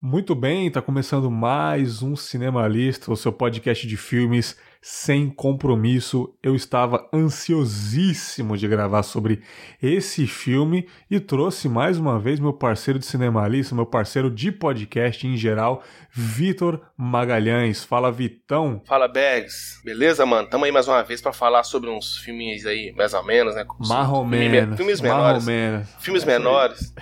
Muito bem, está começando mais um Cinemalista, o seu podcast de filmes sem compromisso. Eu estava ansiosíssimo de gravar sobre esse filme e trouxe mais uma vez meu parceiro de cinemalista, meu parceiro de podcast em geral, Vitor Magalhães. Fala, Vitão. Fala, Bags. Beleza, mano? Tamo aí mais uma vez para falar sobre uns filmes aí, mais ou menos, né? Marromeno. Filmes menores. Filmes menores.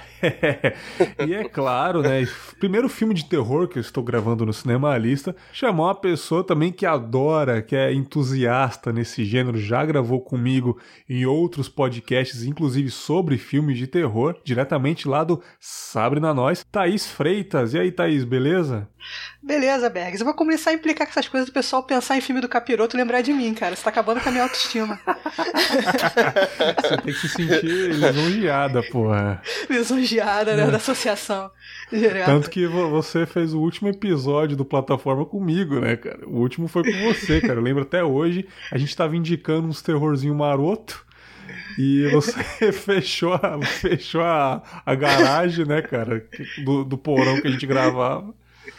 e é claro, né? Primeiro filme de terror que eu estou gravando no Cinemalista, chamar uma pessoa também que adora, que é entusiasta nesse gênero, já gravou comigo em outros podcasts, inclusive sobre filmes de terror, diretamente lá do Sabre na Nós, Thaís Freitas. E aí, Thaís, beleza? Beleza, Bergs. Eu vou começar a implicar com essas coisas do pessoal pensar em filme do capiroto e lembrar de mim, cara. Você tá acabando com a minha autoestima. Você tem que se sentir lisonjeada, porra. Lisonjeada, né? Da associação. Direto. Tanto que você fez o último episódio do Plataforma comigo, né, cara? O último foi com você, cara. Eu lembro até hoje. A gente tava indicando uns terrorzinho maroto. E você fechou, a, fechou a, a garagem, né, cara? Do, do porão que a gente gravava.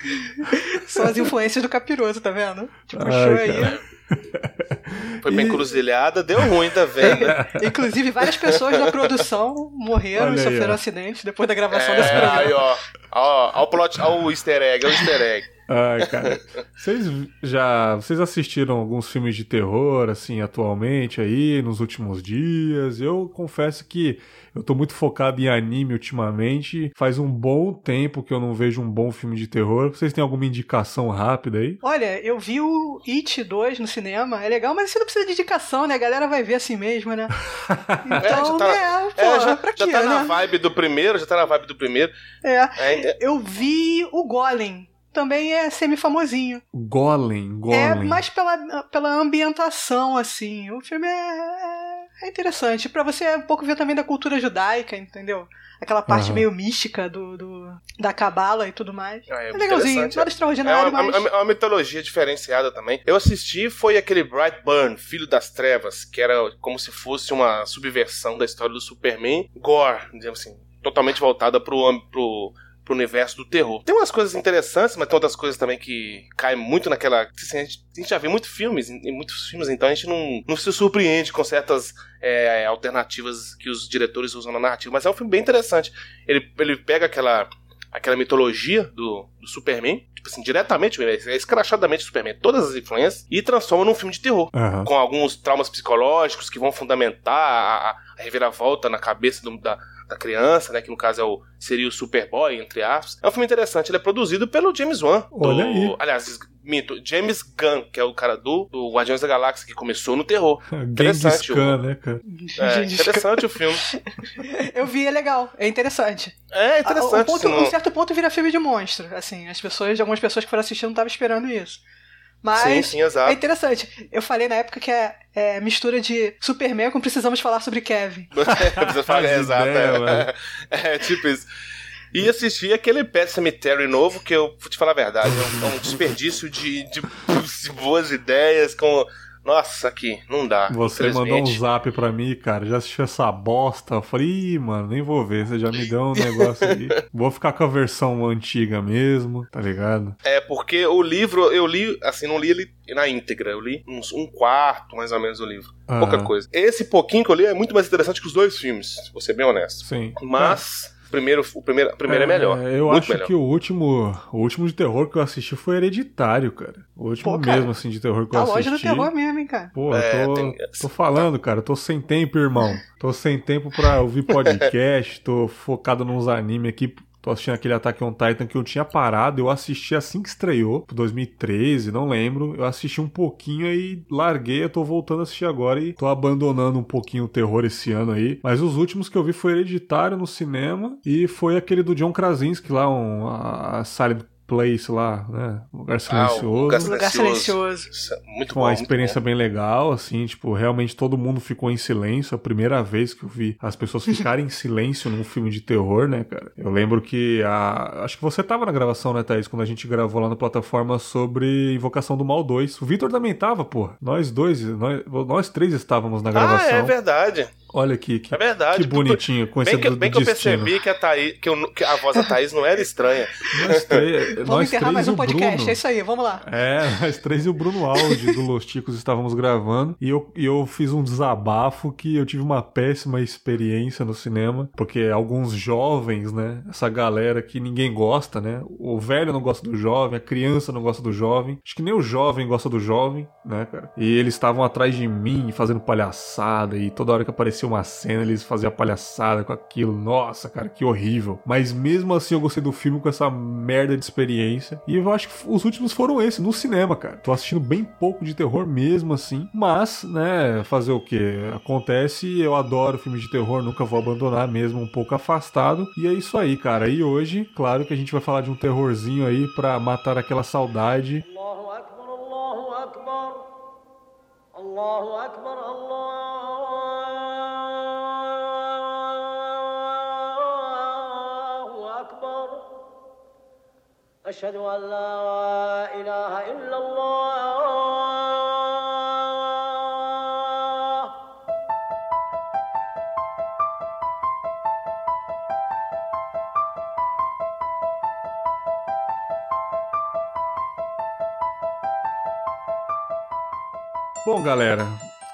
São as influências do capiroto, tá vendo? Tipo, puxou aí. Foi pra encruzilhada, deu ruim também. Inclusive, várias pessoas da produção morreram e sofreram acidentes depois da gravação é, desse programa. Aí, ó. Ó, ó o plot, ó o easter egg, ó o easter egg. Ai, cara. Vocês já. Vocês assistiram alguns filmes de terror, assim, atualmente aí, nos últimos dias? Eu confesso que eu tô muito focado em anime ultimamente. Faz um bom tempo que eu não vejo um bom filme de terror. Vocês têm alguma indicação rápida aí? Olha, eu vi o It 2 no cinema. É legal, mas você não precisa de indicação, né? A galera vai ver assim mesmo, né? Então, é, já tá, é, pô, é, já, pra quê, já tá né? na vibe do primeiro, já tá na vibe do primeiro. É. é. Eu vi o Golem também é semi-famosinho. Golem, Golem. É mais pela, pela ambientação, assim. O filme é, é, é interessante. para você um pouco ver também da cultura judaica, entendeu? Aquela parte uhum. meio mística do, do da cabala e tudo mais. Ah, é, é legalzinho, nada é. extraordinário, é uma, mas... É uma mitologia diferenciada também. Eu assisti, foi aquele Brightburn, Filho das Trevas, que era como se fosse uma subversão da história do Superman. Gore, digamos assim, totalmente voltada pro, pro pro universo do terror. Tem umas coisas interessantes, mas tem outras coisas também que caem muito naquela. Assim, a, gente, a, gente, já vê muitos filmes, em, muitos filmes, então a gente não, não se surpreende com certas é, alternativas que os diretores usam na narrativa. Mas é um filme bem interessante. Ele, ele pega aquela aquela mitologia do, do Superman, tipo assim, diretamente, é escrachadamente Superman, todas as influências, e transforma num filme de terror. Uhum. Com alguns traumas psicológicos que vão fundamentar a, a reviravolta na cabeça do, da, da criança, né? Que no caso é o, seria o Superboy, entre aspas. É um filme interessante. Ele é produzido pelo James Wan. Do, Olha aí. Aliás, mito, James Gunn, que é o cara do, do Guardiões da Galáxia, que começou no terror. interessante. Gun, né, cara? É, interessante o filme. Eu vi, é legal. É interessante. É interessante. Um, ponto, um certo ponto vira filme de monstro. Assim, as pessoas, algumas pessoas que foram assistindo não estavam esperando isso. Mas sim, sim, exato. é interessante. Eu falei na época que é, é mistura de Superman com Precisamos Falar sobre Kevin. Precisa falar, exato. É, é, tipo isso. E assisti aquele Pet Cemetery novo, que eu vou te falar a verdade, é um, é um desperdício de, de, de boas ideias, com nossa, aqui, não dá. Você mandou um zap pra mim, cara. Já assistiu essa bosta? Eu falei, Ih, mano, nem vou ver. Você já me deu um negócio aí. vou ficar com a versão antiga mesmo, tá ligado? É, porque o livro, eu li, assim, não li ele na íntegra. Eu li uns um quarto, mais ou menos, do livro. Pouca coisa. Esse pouquinho que eu li é muito mais interessante que os dois filmes, vou ser bem honesto. Sim. Mas. É primeiro, o primeiro, o primeiro é, é melhor. Eu acho melhor. que o último, o último de terror que eu assisti foi Hereditário, cara. O último Pô, cara, mesmo, assim, de terror que eu assisti. A loja do terror mesmo, hein, cara. Pô, é, tô, tem... tô falando, cara. Tô sem tempo, irmão. Tô sem tempo pra ouvir podcast. tô focado nos animes aqui. Tô assistindo aquele Attack on Titan que eu tinha parado, eu assisti assim que estreou, 2013, não lembro. Eu assisti um pouquinho e larguei, eu tô voltando a assistir agora e tô abandonando um pouquinho o terror esse ano aí. Mas os últimos que eu vi foi Hereditário no cinema e foi aquele do John Krasinski lá, um, a Silent Place lá, né? Lugar Ah, Silencioso. o Lugar Lugar Silencioso. é Muito Foi bom. uma experiência bom. bem legal, assim, tipo, realmente todo mundo ficou em silêncio. A primeira vez que eu vi as pessoas ficarem em silêncio num filme de terror, né, cara? Eu lembro que a. Acho que você tava na gravação, né, Thaís? Quando a gente gravou lá na plataforma sobre Invocação do Mal 2. O Vitor também tava, pô. Nós dois, nós, nós três estávamos na Ah, gravação. é verdade. Olha aqui, que, É verdade. que bonitinho, Bem coincidência que, do bem que eu destino. percebi que a, Thaís, que, eu- que a voz da Thaís não era estranha. Nós, três- Vamos nós enterrar três mais um podcast, Bruno. é isso aí, vamos lá. É, nós três e o Bruno Aldi do Los Ticos estávamos gravando e eu, e eu fiz um desabafo que eu tive uma péssima experiência no cinema, porque alguns jovens, né, essa galera que ninguém gosta, né, o velho não gosta do jovem, a criança não gosta do jovem, acho que nem o jovem gosta do jovem, né, cara, e eles estavam atrás de mim fazendo palhaçada e toda hora que aparecia uma cena, eles faziam palhaçada com aquilo. Nossa, cara, que horrível. Mas mesmo assim eu gostei do filme com essa merda de experiência. E eu acho que os últimos foram esse, no cinema, cara. Tô assistindo bem pouco de terror mesmo assim. Mas, né, fazer o que? Acontece, eu adoro filmes de terror, nunca vou abandonar, mesmo um pouco afastado. E é isso aí, cara. E hoje, claro que a gente vai falar de um terrorzinho aí para matar aquela saudade. Allahu Akbar, Allahu Akbar. Allahu Akbar, أشهد أن لا إله إلا الله. Bom, galera,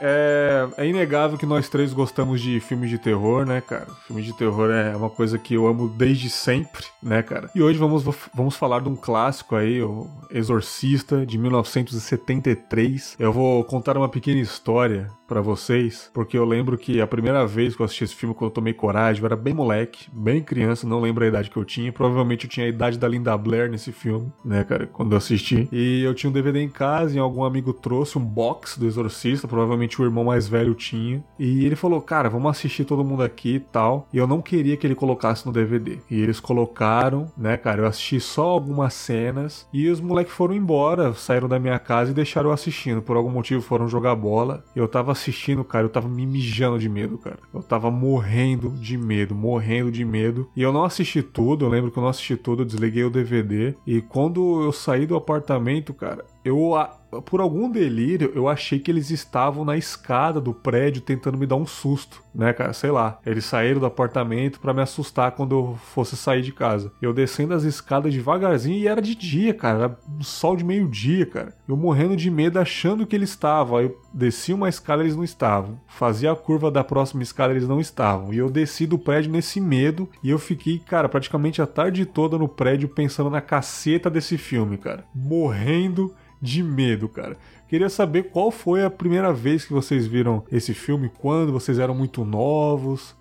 é, é inegável que nós três gostamos de filmes de terror, né, cara? Filmes de terror é uma coisa que eu amo desde sempre, né, cara? E hoje vamos, vamos falar de um clássico aí, o Exorcista, de 1973. Eu vou contar uma pequena história pra vocês, porque eu lembro que a primeira vez que eu assisti esse filme, quando eu tomei coragem, eu era bem moleque, bem criança, não lembro a idade que eu tinha. Provavelmente eu tinha a idade da Linda Blair nesse filme, né, cara, quando eu assisti. E eu tinha um DVD em casa e algum amigo trouxe um box do Exorcista, provavelmente o irmão mais velho tinha. E ele falou, cara, vamos assistir todo mundo aqui e tal. E eu não queria que ele colocasse no DVD. E eles colocaram, né, cara, eu assisti só algumas cenas e os moleques foram embora, saíram da minha casa e deixaram eu assistindo. Por algum motivo foram jogar bola. Eu tava assistindo, cara, eu tava me mijando de medo, cara. Eu tava morrendo de medo, morrendo de medo. E eu não assisti tudo, eu lembro que eu não assisti tudo, eu desliguei o DVD. E quando eu saí do apartamento, cara, eu por algum delírio, eu achei que eles estavam na escada do prédio tentando me dar um susto, né, cara? Sei lá. Eles saíram do apartamento pra me assustar quando eu fosse sair de casa. Eu descendo as escadas devagarzinho e era de dia, cara. Era um sol de meio-dia, cara. Eu morrendo de medo, achando que eles estavam. Aí eu desci uma escada, eles não estavam. Fazia a curva da próxima escada, eles não estavam. E eu desci do prédio nesse medo e eu fiquei, cara, praticamente a tarde toda no prédio pensando na caceta desse filme, cara. Morrendo de medo, cara. Queria saber qual foi a primeira vez que vocês viram esse filme, quando vocês eram muito novos.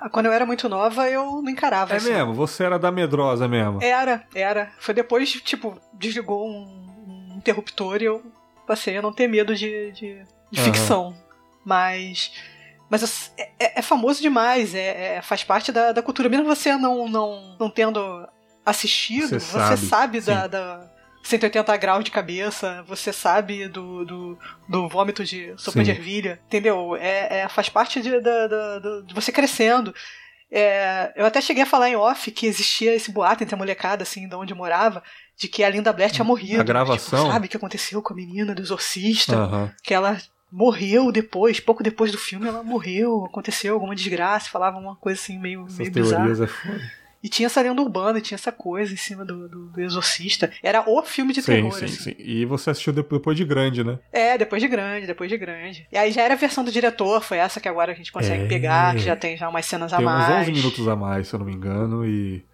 Ah, Quando eu era muito nova, eu não encarava É assim. mesmo, você era da medrosa mesmo. Era, era. Foi depois, tipo, desligou um, um interruptor e eu passei a não ter medo de, de, de Aham. ficção. Mas. Mas é, é- é famoso demais, é, é- faz parte da, da cultura. Mesmo você não, não, não tendo assistido, Você você, sabe, sabe, da, da 180 graus de cabeça, você sabe do, do, do vômito de sopa Sim. de ervilha, entendeu? É, é- faz parte de, da, da- da- de você crescendo. É, eu até cheguei a falar em off que existia esse boato entre a molecada, assim, de onde eu morava, de que a Linda Blair tinha morrido. A gravação? Tipo, sabe o que aconteceu com a menina do exorcista? Aham. Que ela morreu depois, pouco depois do filme ela morreu, aconteceu alguma desgraça, falava uma coisa assim meio, Essas meio bizarra. é foda. E tinha essa lenda urbana, tinha essa coisa em cima do, do, exorcista. Era o filme de Sim, terror, sim, assim. sim. E você assistiu de- depois de grande, né? É, depois de grande, depois de grande. E aí já era a versão do diretor, foi essa que agora a gente consegue É. pegar, que já tem já umas cenas a Tem uns mais. 11 minutos a mais, se eu não me engano, e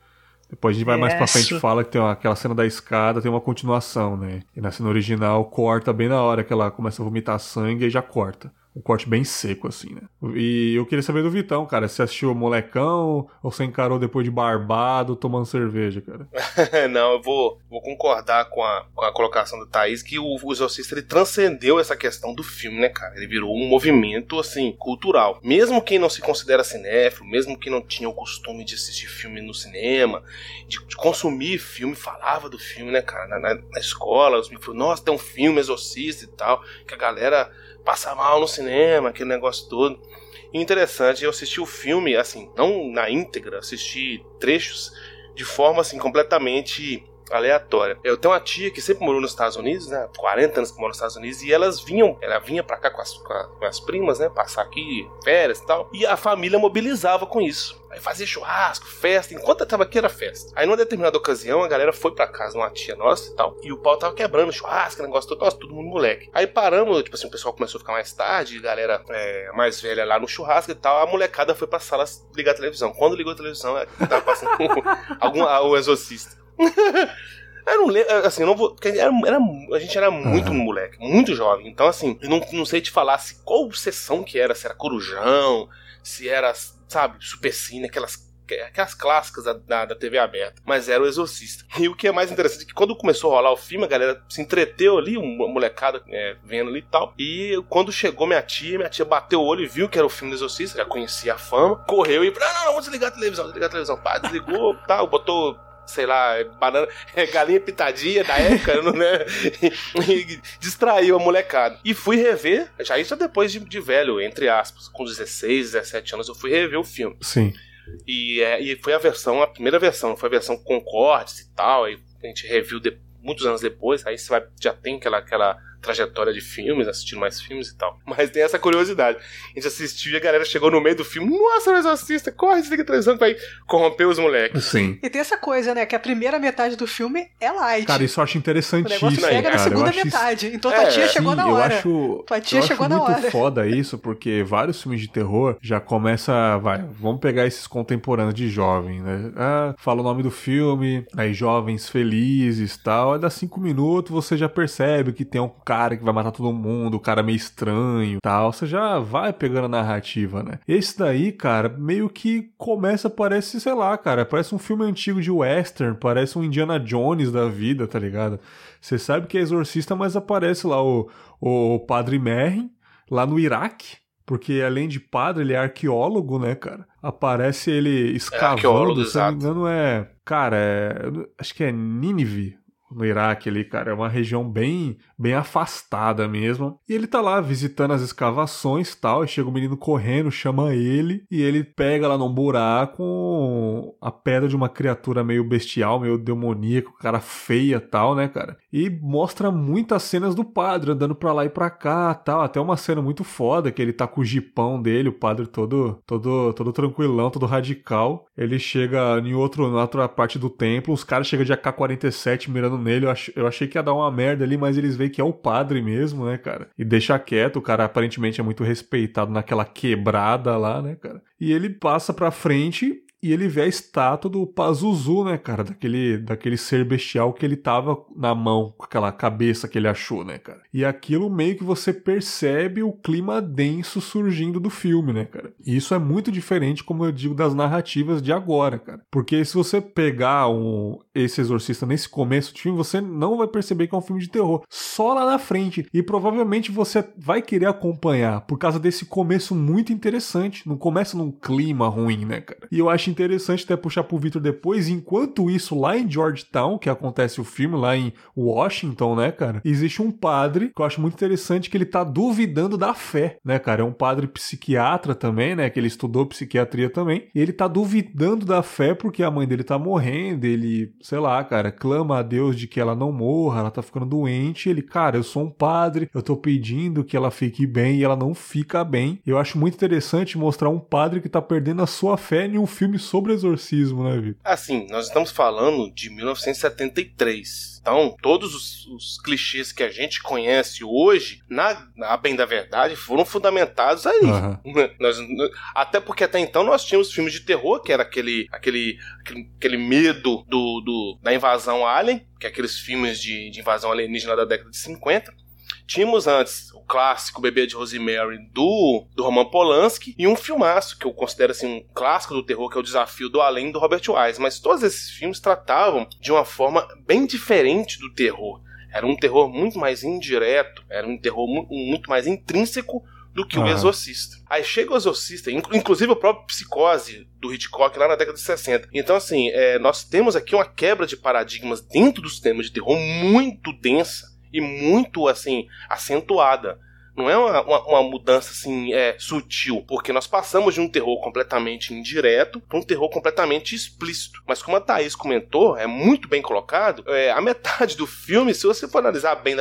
depois a gente vai mais pra frente e fala que tem uma- aquela cena da escada, tem uma continuação, né? E na cena original corta bem na hora que ela começa a vomitar sangue e já corta. Um corte bem seco, assim, né? E eu queria saber do Vitão, cara. Você assistiu o Molecão ou você encarou depois de barbado tomando cerveja, cara? Não, eu vou, vou concordar com a, com a colocação da Thaís que o, o Exorcista ele transcendeu essa questão do filme, né, cara? Ele virou um movimento, assim, cultural. Mesmo quem não se considera cinéfilo, mesmo quem não tinha o costume de assistir filme no cinema, de, de consumir filme, falava do filme, né, cara? Na, na, na escola, os me falaram, nossa, tem um filme Exorcista e tal, que a galera passa mal no cinema, aquele negócio todo. E interessante, eu assisti o filme, assim, não na íntegra, assisti trechos de forma, assim, completamente aleatória. Eu tenho uma tia que sempre morou nos Estados Unidos, né? 40 anos que mora nos Estados Unidos, e elas vinham, ela vinha pra cá com as, com as primas, né? Passar aqui férias e tal. E a família mobilizava com isso. Aí fazia churrasco, festa. Enquanto eu tava aqui era festa. Aí numa determinada ocasião a galera foi pra casa de uma tia nossa e tal. E o pau tava quebrando, churrasco, negócio todo. Nossa, todo mundo moleque. Aí paramos, tipo assim, o pessoal começou a ficar mais tarde, a galera é, mais velha lá no churrasco e tal. A molecada foi pra sala ligar a televisão. Quando ligou a televisão, tava passando algum, o exorcista. Eu não lembro, assim, eu não vou. Era, era, a gente era muito uhum. moleque, muito jovem. Então, assim, eu não, não sei te falar se, qual sessão que era, se era Corujão, se era, sabe, Super Cine, aquelas aquelas clássicas da, da, da, TV aberta, mas era o Exorcista. E o que é mais interessante é que quando começou a rolar o filme, a galera se entreteu ali, uma molecada é, vendo ali e tal. E quando chegou minha tia, minha tia bateu o olho e viu que era o filme do Exorcista, já conhecia a fama, correu e falou: não, não, não, vamos desligar a televisão, desligar a televisão. Pá, desligou, tal, botou sei lá, banana, é, galinha pitadinha da época, né? E, distraiu a molecada. E fui rever, já isso depois de, de, velho, entre aspas, com 16, 17 anos, eu fui rever o filme. Sim. E, é, e foi a versão, a primeira versão, foi a versão com cortes e tal, aí a gente reviu de, muitos anos depois, aí você vai, já tem aquela, aquela trajetória de filmes, assistindo mais filmes e tal. Mas tem essa curiosidade. A gente assistiu e a galera chegou no meio do filme. Nossa, mas assista, corre, desliga a televisão que vai corromper os moleques. Sim. E tem essa coisa, né? Que a primeira metade do filme é light. Cara, isso eu acho interessantíssimo. O negócio pega na segunda metade. Isso... Então tua é, tia chegou sim, na hora. Eu acho, tua tia eu chegou acho na muito hora. foda isso, porque vários filmes de terror já começa, vai, vamos pegar esses contemporâneos de jovem, né? Ah, fala o nome do filme, aí jovens felizes tal, aí dá cinco minutos você já percebe que tem um cara que vai matar todo mundo, o cara meio estranho tal. Você já vai pegando a narrativa, né? Esse daí, cara, meio que começa, parece, sei lá, cara, parece um filme antigo de western, parece um Indiana Jones da vida, tá ligado? Você sabe que é exorcista, mas aparece lá o, o Padre Merrin, lá no Iraque. Porque além de padre, ele é arqueólogo, né, cara? Aparece ele escavando, é se não me engano, é. Cara, é, acho que é Nínive, no Iraque ali, cara. É uma região bem, bem afastada mesmo. E ele tá lá visitando as escavações tal. E chega o um menino correndo, chama ele. E ele pega lá num buraco a pedra de uma criatura meio bestial, meio demoníaco, cara feia tal, né, cara? E mostra muitas cenas do padre andando pra lá e pra cá tal. Até uma cena muito foda que ele tá com o jipão dele, o padre todo, todo, todo tranquilão, todo radical. Ele chega em outro, na outra parte do templo, os caras chegam de AK-47 mirando nele. Eu, ach, eu achei que ia dar uma merda ali, mas eles veem que é o padre mesmo, né, cara? E deixa quieto, o cara aparentemente é muito respeitado naquela quebrada lá, né, cara? E ele passa pra frente e ele vê a estátua do Pazuzu, né, cara? Daquele, daquele ser bestial que ele tava na mão, com aquela cabeça que ele achou, né, cara? E aquilo meio que você percebe o clima denso surgindo do filme, né, cara? E isso é muito diferente, como eu digo, das narrativas de agora, cara. Porque se você pegar um, esse exorcista nesse começo do filme, você não vai perceber que é um filme de terror. Só lá na frente. E provavelmente você vai querer acompanhar por causa desse começo muito interessante. Não começa num clima ruim, né, cara? E eu acho interessante até puxar pro Victor depois, enquanto isso, lá em Georgetown, que acontece o filme, lá em Washington, né, cara, existe um padre que eu acho muito interessante que ele tá duvidando da fé, né, cara? É um padre psiquiatra também, né, que ele estudou psiquiatria também, e ele tá duvidando da fé porque a mãe dele tá morrendo, ele, sei lá, cara, clama a Deus de que ela não morra, ela tá ficando doente, ele, cara, eu sou um padre, eu tô pedindo que ela fique bem e ela não fica bem. Eu acho muito interessante mostrar um padre que tá perdendo a sua fé em um filme sobre exorcismo, né, Vitor? Assim, nós estamos falando de 1973. Então, todos os, os, clichês que a gente conhece hoje, na, na bem da verdade, foram fundamentados aí. Uhum. Nós, até porque até então nós tínhamos filmes de terror, que era aquele, aquele, aquele, aquele medo do, do, da invasão alien, que é aqueles filmes de, de invasão alienígena da década de 50 tínhamos antes o clássico Bebê de Rosemary do, do Roman Polanski e um filmaço que eu considero assim um clássico do terror que é o Desafio do Além do Robert Wise, mas todos esses filmes tratavam de uma forma bem diferente do terror. Era um terror muito mais indireto, era um terror muito mais intrínseco do que o Exorcista. Aí chega o Exorcista, inclusive o próprio Psicose do Hitchcock lá na década de 60. Então, assim, é, nós temos aqui uma quebra de paradigmas dentro dos temas de terror muito densa e muito, assim, acentuada. Não é uma, uma, uma, mudança assim é, sutil, porque nós passamos de um terror completamente indireto para um terror completamente explícito. Mas como a Thaís comentou, é muito bem colocado, é, a metade do filme, se você for analisar bem,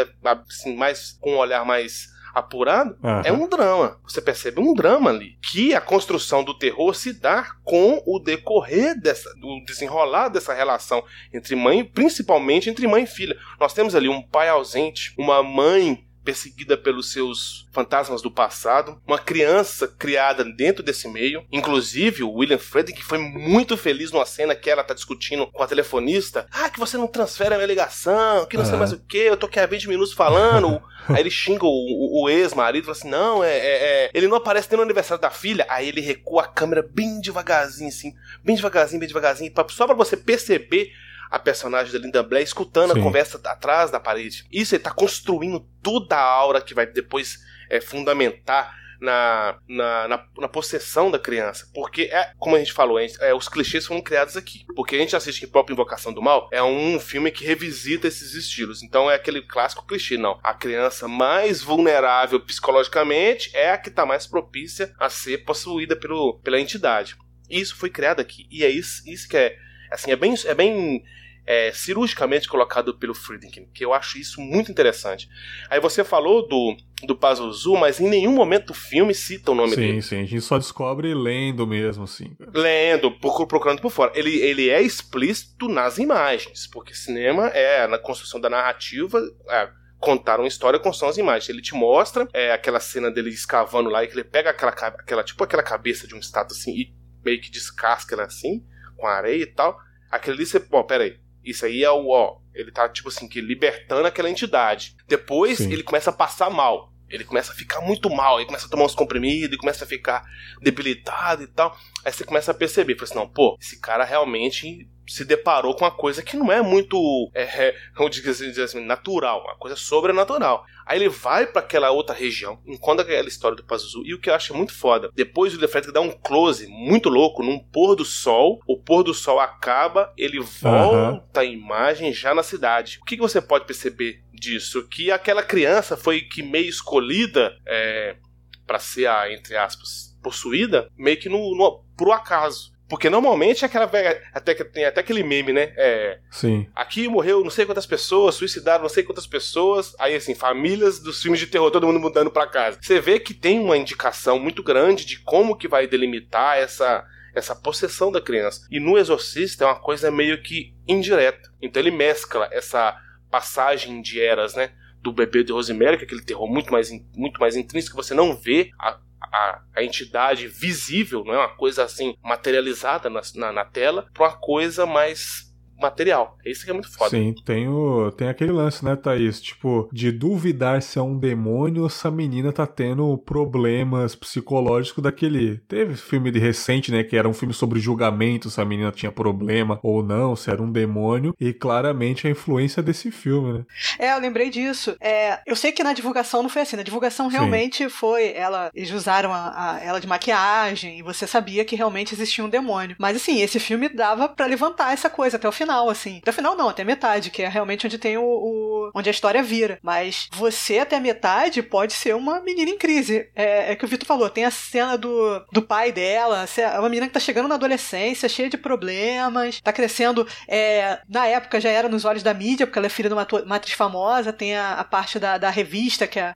assim, mais, com um olhar mais apurado, uhum. é um drama. Você percebe um drama ali. Que a construção do terror se dá com o decorrer dessa, do desenrolar dessa relação entre mãe, principalmente entre mãe e filha. Nós temos ali um pai ausente, uma mãe perseguida pelos seus fantasmas do passado, uma criança criada dentro desse meio, inclusive o William Friedkin foi muito feliz numa cena que ela tá discutindo com a telefonista, ah, que você não transfere a minha ligação, que não sei mais o que, eu tô aqui há 20 minutos falando, aí ele xinga o, o, o ex-marido, fala assim, não, é, é, é, ele não aparece nem no aniversário da filha, aí ele recua a câmera bem devagarzinho assim, bem devagarzinho, bem devagarzinho, só para você perceber a personagem da Linda Blair escutando Sim. a conversa atrás da parede. Isso ele tá construindo toda a aura que vai depois é, fundamentar na, na, na, na, possessão da criança. Porque, é, como a gente falou, a gente, é, os clichês foram criados aqui. Porque a gente assiste em própria Invocação do Mal, é um filme que revisita esses estilos. Então é aquele clássico clichê, não. A criança mais vulnerável psicologicamente é a que está mais propícia a ser possuída pelo, pela entidade. Isso foi criado aqui. E é isso, isso que é. Assim, é bem, é bem é, cirurgicamente colocado pelo Friedkin, que eu acho isso muito interessante. Aí você falou do, do Pazuzu, mas em nenhum momento o filme cita o nome sim, dele. Sim, sim, a gente só descobre lendo mesmo, assim. Lendo, procurando por fora. Ele, ele é explícito nas imagens, porque cinema é na construção da narrativa. É, contar uma história com são as imagens. Ele te mostra é, aquela cena dele escavando lá e que ele pega aquela, aquela tipo aquela cabeça de um estátua assim e meio que descasca ela assim, com areia e tal. Aquele ali você, pô, pera aí, isso aí é o, ó, ele tá, tipo assim, que libertando aquela entidade. Depois Sim. ele começa a passar mal. Ele começa a ficar muito mal, ele começa a tomar uns comprimidos, ele começa a ficar debilitado e tal. Aí você começa a perceber, fala assim, não, pô, esse cara realmente se deparou com uma coisa que não é muito, é, é, vamos dizer assim, natural, uma coisa sobrenatural. Aí ele vai para aquela outra região, encontra aquela história do Pazuzu, e o que eu acho muito foda, depois o Defred dá um close muito louco num pôr do sol, o pôr do sol acaba, ele volta uhum. a imagem já na cidade. O que, que você pode perceber disso? Que aquela criança foi que meio escolhida é, para ser a, entre aspas, possuída, meio que no, no, por acaso. Porque normalmente é aquela velha. Até que tem até aquele meme, né? É. Sim. Aqui morreu não sei quantas pessoas, suicidaram não sei quantas pessoas. Aí, assim, famílias dos filmes de terror, todo mundo mudando pra casa. Você vê que tem uma indicação muito grande de como que vai delimitar essa. Essa possessão da criança. E no Exorcista é uma coisa meio que indireta. Então ele mescla essa passagem de eras, né? do bebê de Rosemary, que é aquele terror muito mais, muito mais intrínseco, que você não vê a, a, a entidade visível, não é uma coisa assim materializada na, na, na tela, para uma coisa mais material. Isso que é muito foda. Sim, tem, o, tem aquele lance, né, Thaís? Tipo, de duvidar se é um demônio ou se a menina tá tendo problemas psicológicos daquele. Teve filme de recente, né? Que era um filme sobre julgamento, se a menina tinha problema ou não, se era um demônio. E claramente a influência desse filme, né? É, eu lembrei disso. É, eu sei que na divulgação não foi assim. Na divulgação realmente Sim. foi. Ela, eles usaram a, a, ela de maquiagem e você sabia que realmente existia um demônio. Mas assim, esse filme dava para levantar essa coisa até o final final, assim. Até o final não, até metade, que é realmente onde tem o, o, onde a história vira. Mas você até metade pode ser uma menina em crise. É, é que o Vitor falou, tem a cena do, do pai dela, é uma menina que tá chegando na adolescência, cheia de problemas, tá crescendo. É, na época já era nos olhos da mídia, porque ela é filha de uma, uma atriz famosa, tem a, a parte da, da revista que a,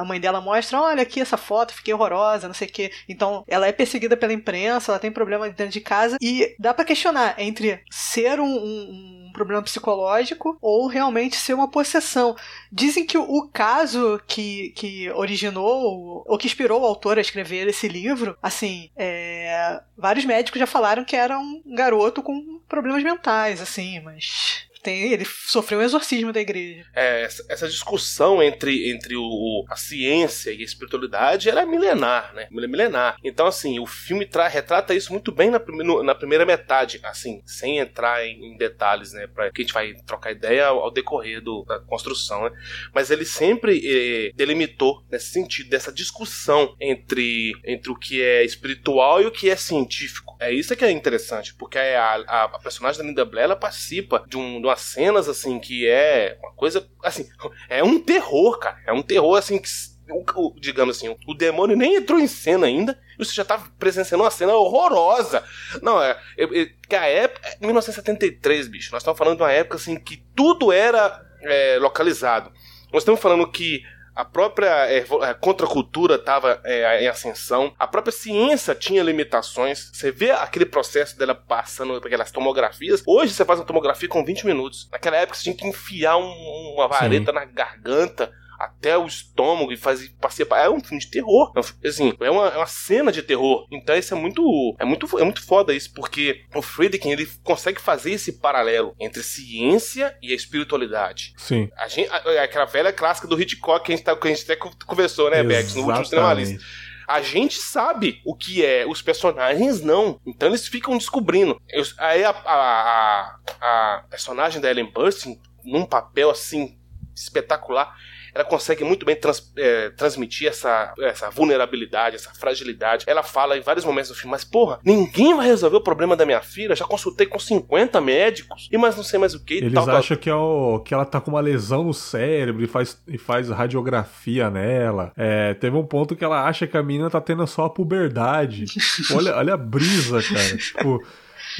a, mãe dela mostra, olha aqui essa foto, fiquei horrorosa, não sei o quê. Então, ela é perseguida pela imprensa, ela tem problema dentro de casa, e dá para questionar entre ser um um, um, problema psicológico ou realmente ser uma possessão. Dizem que o caso que, que originou ou que inspirou o autor a escrever esse livro, assim, é, vários médicos já falaram que era um garoto com problemas mentais, assim, mas Tem, ele sofreu um exorcismo da igreja. É, essa, essa discussão entre, entre o, o- a ciência e a espiritualidade ela é milenar, né? É milenar. Então, assim, o filme tra- retrata isso muito bem na, no- na primeira metade, assim, sem entrar em, em detalhes, né? Pra, que a gente vai trocar ideia ao, ao decorrer do- da construção, né? Mas ele sempre eh, delimitou nesse sentido, dessa discussão entre, entre o que é espiritual e o que é científico. É isso que é interessante, porque a, a, a personagem da Linda Blair, ela participa de, um, de umas cenas, assim, que é uma coisa, assim, é um terror, cara. É um terror, assim, que, o- o- digamos assim, o demônio nem entrou em cena ainda, e você já tá presenciando uma cena horrorosa. Não, é, é, é que a época, é 1973, bicho, nós estamos falando de uma época, assim, que tudo era é, localizado. Nós estamos falando que a própria é, a contracultura estava em ascensão, a própria ciência tinha limitações. Você vê aquele processo dela passando aquelas tomografias. Hoje você faz uma tomografia com 20 minutos. Naquela época você tinha que enfiar um- uma vareta na garganta até o estômago e fazer passear. É um filme de terror. É um Assim, é uma, é uma cena de terror. Então isso é muito, é muito, é muito foda isso, porque o Friedkin ele consegue fazer esse paralelo entre ciência e a espiritualidade. Sim. A gente, a- a- aquela velha clássica do Hitchcock que a gente, tá, que a gente até co- conversou, né, Bex, no último Cinema List. Exatamente. A gente sabe o que é, os personagens não. Então eles ficam descobrindo. Eu- aí a, a, a- a personagem da Ellen Burstyn, num papel assim espetacular, ela consegue muito bem trans- é, transmitir essa, essa vulnerabilidade, essa fragilidade. Ela fala em vários momentos do filme, mas porra, ninguém vai resolver o problema da minha filha. Já consultei com 50 médicos e mais não sei mais o que. Eles tal, tal. acham que, é o, que ela tá com uma lesão no cérebro e faz, e faz radiografia nela. É, teve um ponto que ela acha que a menina tá tendo só a puberdade. olha, olha a brisa, cara. Tipo,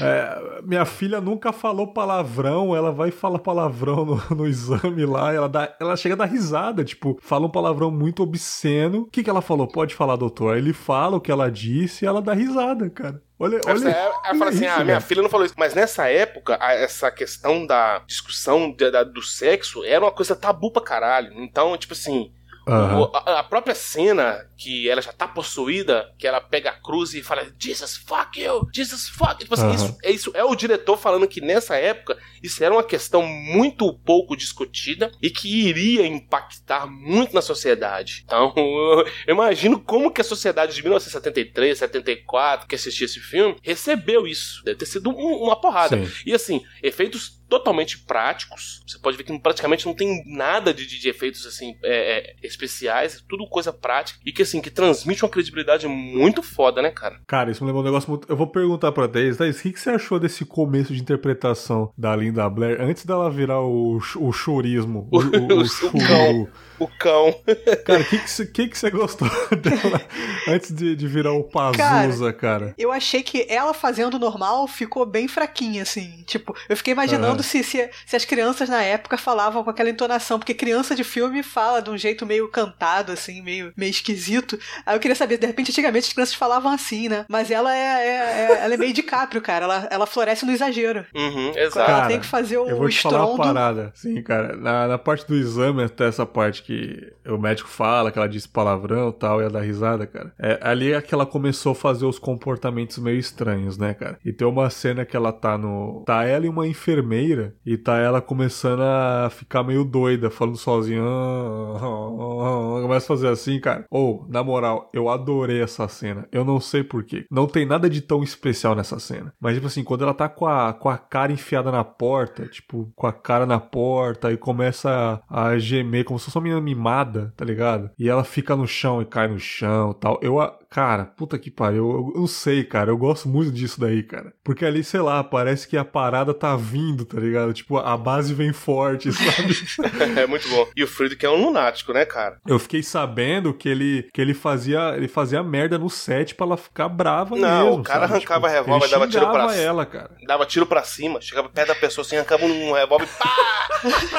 é, minha filha nunca falou palavrão, ela vai falar palavrão no, no exame lá, ela, dá, ela chega a dar risada, tipo, fala um palavrão muito obsceno. O que, que ela falou? Pode falar, doutor. Aí ele fala o que ela disse e ela dá risada, cara. Olha, olha. ela olha fala assim: isso, ah, minha filha não falou isso. Mas nessa época, a- essa questão da discussão do sexo era uma coisa tabu pra caralho. Então, tipo assim. Aham. o- a, a própria cena que ela já tá possuída, que ela pega a cruz e fala, Jesus fuck you, Jesus fuck. Tipo assim, Aham. isso, é isso é o diretor falando que nessa época isso era uma questão muito pouco discutida e que iria impactar muito na sociedade. Então, eu imagino como que a sociedade de 1973, 74, que assistia esse filme, recebeu isso. Deve ter sido um- uma porrada. Sim. E assim, efeitos totalmente práticos. Você pode ver que praticamente não tem nada de, de- efeitos assim é, é, especiais, tudo coisa prática e que assim que transmite uma credibilidade muito foda, né, cara? Cara, isso me lembrou um negócio muito. Eu vou perguntar pra Thaís, Thaís, o que, que você achou desse começo de interpretação da Linda Blair antes dela virar o, o chorismo? O, o, o, O cão. O cão. Cara, o que, que, você- que, que você gostou dela antes de, de virar o Pazuza, cara? Eu achei que ela fazendo normal ficou bem fraquinha, assim. Tipo, eu fiquei imaginando Se, se, se as crianças na época falavam com aquela entonação, porque criança de filme fala de um jeito meio cantado, assim, meio, meio esquisito. Aí eu queria saber, de repente, antigamente as crianças falavam assim, né? Mas ela é, é- é- ela é meio DiCaprio, cara. Ela, ela floresce no exagero. Uhum, exato. ela Cara, tem que fazer o Eu vou te falar uma estrondo. parada. Sim, cara. Na, na parte do exame, até essa parte que o médico fala, que ela disse palavrão e tal, e ela dá risada, cara. É, ali é que ela começou a fazer os comportamentos meio estranhos, né, cara? E tem uma cena que ela tá no. Tá ela e uma enfermeira, e tá ela começando a ficar meio doida, falando sozinha. "Ah, ah, ah", Começa a fazer assim, cara. Ou, na moral, eu adorei essa cena. Eu não sei porquê. Não tem nada de tão especial nessa cena. Mas, tipo assim, quando ela tá com a, com a cara enfiada na porta, tipo, com a cara na porta e começa a, a gemer como se fosse uma menina mimada, tá ligado? E ela fica no chão e cai no chão tal. Eu, cara, puta que pariu. Eu, eu não sei, cara. Eu gosto muito disso daí, cara. Porque ali, sei lá, parece que a parada tá vindo, tá ligado? Tipo, a base vem forte, sabe? é muito bom. E o Friedkin é um lunático, né, cara? Eu fiquei sabendo que ele, que ele fazia ele fazia merda no set pra ela ficar brava Não, mesmo. o cara sabe? arrancava Tipo, revólver, dava tiro pra ela, cara. Dava tiro pra cima, chegava perto da pessoa assim, arrancava um revólver pá!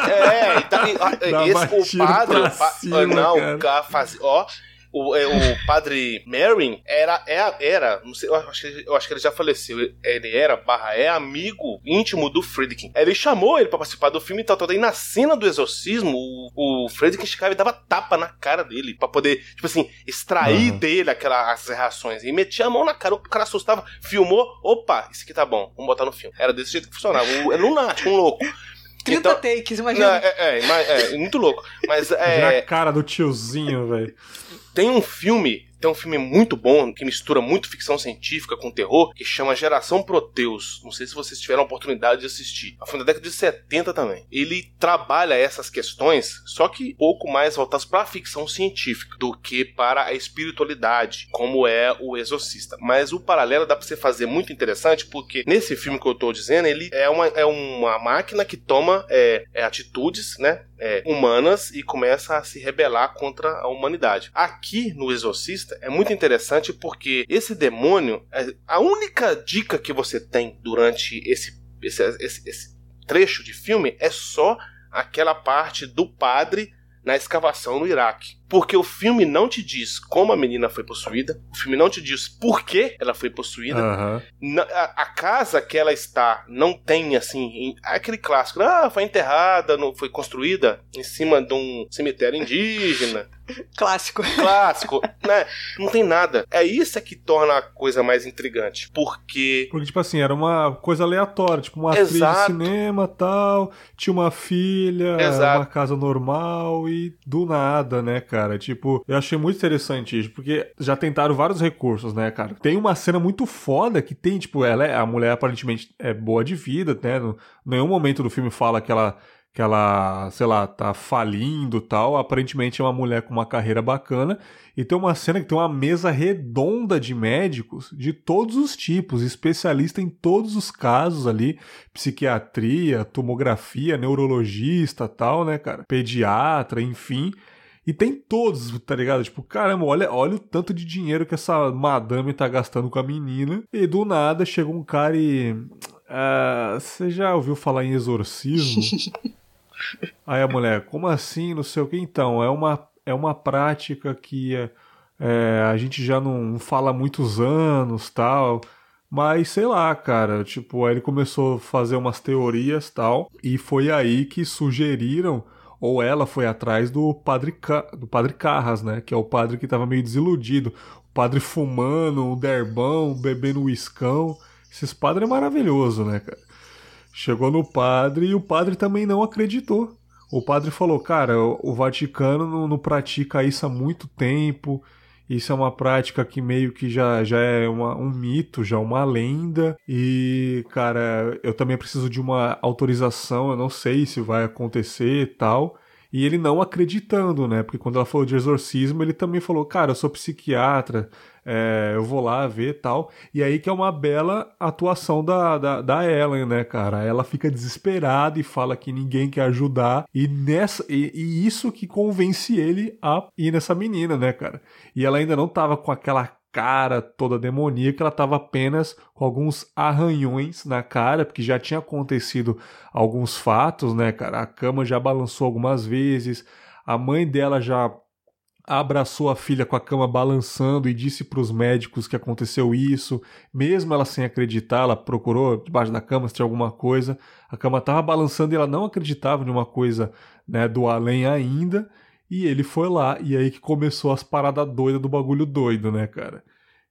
É, e, tá, e, Dava esse, o padre, o pa- cima, não, cara. o cara fazia, ó, o, é, o padre Merrin era, é, era, não sei, eu acho, que, eu acho que ele já faleceu, ele era, barra, é amigo íntimo do Friedkin. Ele chamou ele pra participar do filme e tal, tal, e na cena do exorcismo, o, o Friedkin chegava e dava tapa na cara dele, pra poder, tipo assim, extrair Aham. dele aquelas reações, e metia a mão na cara, o cara assustava, filmou, opa, isso aqui tá bom, vamos botar no filme. Era desse jeito que funcionava, o, é lunático, um louco. 30 Então- takes, Não, imagina. é, é, mas- é, muito louco. Mas é, a cara do tiozinho, velho. Tem um filme, tem um filme muito bom que mistura muito ficção científica com terror, que chama Geração Proteus. Não sei se vocês tiveram a oportunidade de assistir. É um filme da década de 70 também. Ele trabalha essas questões, só que pouco mais voltadas para a ficção científica do que para a espiritualidade, como é o Exorcista. Mas o paralelo dá para você fazer muito interessante, porque nesse filme que eu tô dizendo, ele é uma, é uma máquina que toma é, é, atitudes, né? É, humanas e começa a se rebelar contra a humanidade. Aqui no Exorcista é muito interessante porque esse demônio, é, a única dica que você tem durante esse, esse, esse, esse trecho de filme é só aquela parte do padre na escavação no Iraque. Porque o filme não te diz como a menina foi possuída, o filme não te diz por que ela foi possuída, na- a, a casa que ela está não tem assim em- aquele clássico ah foi enterrada não foi construída em cima de um cemitério indígena Clássico. clássico né não tem nada é isso é que torna a coisa mais intrigante porque Porque, tipo assim, era uma coisa aleatória, tipo uma atriz de Exato. cinema tal, tinha uma filha, Exato. uma casa normal e do nada, né, cara? Tipo, eu achei muito interessante isso, porque já tentaram vários recursos, né, cara? Tem uma cena muito foda que tem, tipo, ela é, a mulher aparentemente é boa de vida, né? No, nenhum momento do filme fala que ela que ela, sei lá, tá falindo tal. Aparentemente é uma mulher com uma carreira bacana. E tem uma cena que tem uma mesa redonda de médicos de todos os tipos, especialista em todos os casos ali, psiquiatria, tomografia, neurologista, tal, né, cara? Pediatra, enfim. E tem todos, tá ligado? Tipo, caramba, olha, olha o tanto de dinheiro que essa madame tá gastando com a menina. E do nada chega um cara e. ah, você já ouviu falar em exorcismo? Aí a mulher, como assim? Não sei o que. Então, é uma, é uma prática que é, a gente já não fala há muitos anos tal. Mas sei lá, cara, tipo, aí ele começou a fazer umas teorias tal. E foi aí que sugeriram, ou ela foi atrás do padre, Ca- do padre Carras, né? Que é o padre que tava meio desiludido. O padre fumando, um derbão, bebendo uiscão. Esses padres é maravilhoso, né, cara? Chegou no padre e o padre também não acreditou. O padre falou: Cara, o o Vaticano não, não pratica isso há muito tempo. Isso é uma prática que meio que já, já é uma- um mito, já uma lenda. E, cara, eu também preciso de uma autorização. Eu não sei se vai acontecer e tal. E ele não acreditando, né? Porque quando ela falou de exorcismo, ele também falou: Cara, eu sou psiquiatra, é, eu vou lá ver tal. E aí que é uma bela atuação da, da, da Ellen, né, cara? Ela fica desesperada e fala que ninguém quer ajudar. E, nessa, e, e isso que convence ele a ir nessa menina, né, cara? E ela ainda não tava com aquela cara toda demoníaca, ela tava apenas com alguns arranhões na cara, porque já tinha acontecido alguns fatos, né, cara? A cama já balançou algumas vezes, a mãe dela já abraçou a filha com a cama balançando e disse para os médicos que aconteceu isso, mesmo ela sem acreditar, ela procurou debaixo da cama se tinha alguma coisa, a cama estava balançando e ela não acreditava em uma coisa né, do além ainda, e ele foi lá, e aí que começou as paradas doidas do bagulho doido, né, cara?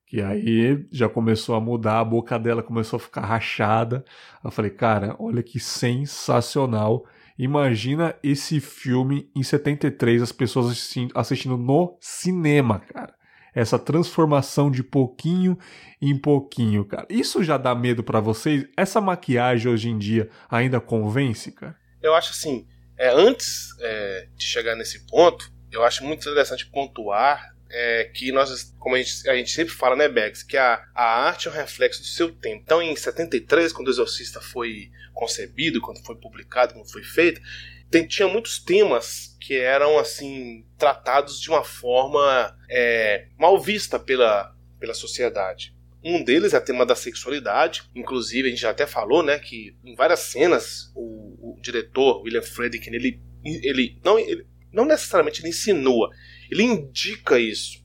Que aí já começou a mudar, a boca dela começou a ficar rachada. Eu falei, cara, olha que sensacional. Imagina esse filme em 73, as pessoas assistindo, no cinema, cara. Essa transformação de pouquinho em pouquinho, cara. Isso já dá medo pra vocês? Essa maquiagem hoje em dia ainda convence, cara? eu acho assim é, antes é, de chegar nesse ponto eu acho muito interessante pontuar é, que nós, como a gente, a gente sempre fala, né, Bags, que a, a arte é um reflexo do seu tempo. Então, em 73, quando o Exorcista foi concebido, quando foi publicado, quando foi feito, tem, tinha muitos temas que eram, assim, tratados de uma forma é, mal vista pela, pela sociedade. Um deles é o tema da sexualidade. Inclusive, a gente já até falou, né, que em várias cenas o, o diretor, William Friedkin, ele, ele, não, ele não necessariamente ele insinua, ele indica isso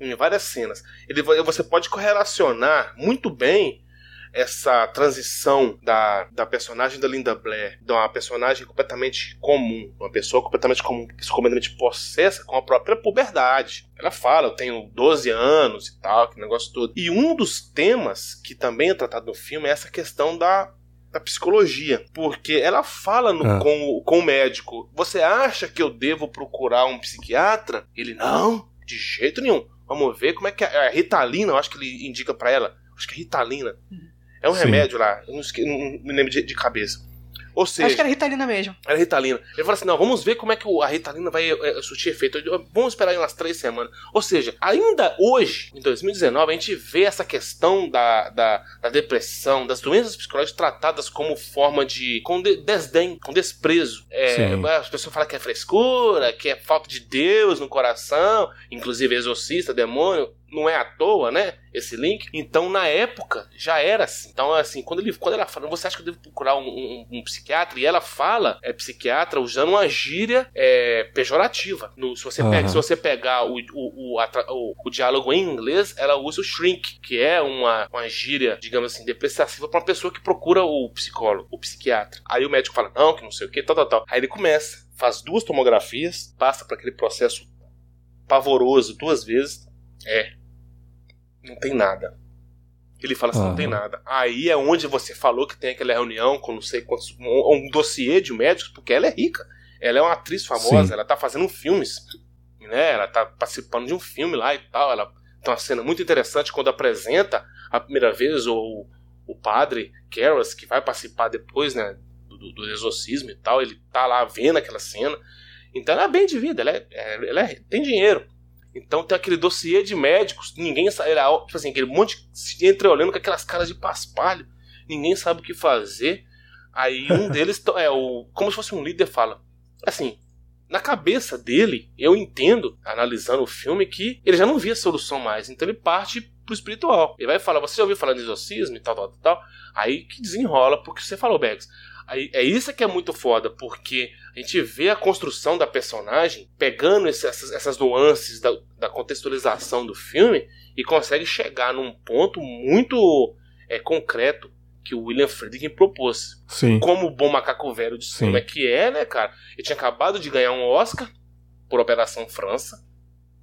em várias cenas. Ele, você pode correlacionar muito bem essa transição da, da personagem da Linda Blair, de uma personagem completamente comum, uma pessoa completamente comum, completamente possessa com a própria puberdade. Ela fala, eu tenho 12 anos e tal, que negócio todo. E um dos temas que também é tratado no filme é essa questão da, da psicologia. Porque ela fala no- Ah. com, o- com o médico: Você acha que eu devo procurar um psiquiatra? Ele, não, de jeito nenhum. Vamos ver como é que é. É a Ritalina, eu acho que ele indica pra ela. Acho que é Ritalina. É um Sim. remédio lá, eu não, esque- não me lembro de, de cabeça. Ou seja, Acho que era Ritalina mesmo. era Ritalina. Ele falou assim: não, vamos ver como é que a Ritalina vai é, surtir efeito. Vamos esperar aí umas três semanas. Ou seja, ainda hoje, em 2019, a gente vê essa questão da, da, da depressão, das doenças psicológicas tratadas como forma de. com de- desdém, com desprezo. É, as pessoas falam que é frescura, que é falta de Deus no coração, inclusive exorcista, demônio. Não é à toa, né? Esse link. Então, na época, já era assim. Então, assim, quando, ele, quando ela fala, você acha que eu devo procurar um, um- um psiquiatra? E ela fala, é psiquiatra, usando uma gíria é, pejorativa. No- se, você Aham. pega, se você pegar o, o, o, o- o diálogo em inglês, ela usa o shrink, que é uma, uma gíria, digamos assim, depreciativa para uma pessoa que procura o psicólogo, o psiquiatra. Aí o médico fala, não, que não sei o que, tal, tal, tal. Aí ele começa, faz duas tomografias, passa para aquele processo pavoroso duas vezes. É, não tem nada. Ele fala assim, não tem Aham. nada. Aí é onde você falou que tem aquela reunião com não sei quantos. Um, um dossiê de médicos, porque ela é rica. Ela é uma atriz famosa, Sim. ela tá fazendo filmes. Né? Ela tá participando de um filme lá e tal. Ela tem uma cena muito interessante quando apresenta a primeira vez o, o padre Karras, que vai participar depois, né? Do, do- do exorcismo e tal. Ele tá lá vendo aquela cena. Então ela é bem de vida, ela, é, é- ela é- tem dinheiro. Então tem aquele dossiê de médicos, ninguém sabe, era, tipo assim, aquele monte de entreolhando com aquelas caras de paspalho, ninguém sabe o que fazer. Aí um deles, é o, como se fosse um líder, fala, assim, na cabeça dele, eu entendo, analisando o filme, que ele já não via solução mais, então ele parte pro espiritual. Ele vai falar, você já ouviu falar de exorcismo e tal, tal, tal, tal? Aí que desenrola, porque você falou, Bags. Aí, é isso que é muito foda, porque a gente vê a construção da personagem pegando esse- essas, essas nuances da, da contextualização do filme e consegue chegar num ponto muito é, concreto que o William Friedkin propôs. Sim. Como o bom macaco velho de cinema que é, né, cara? Ele tinha acabado de ganhar um Oscar por Operação França,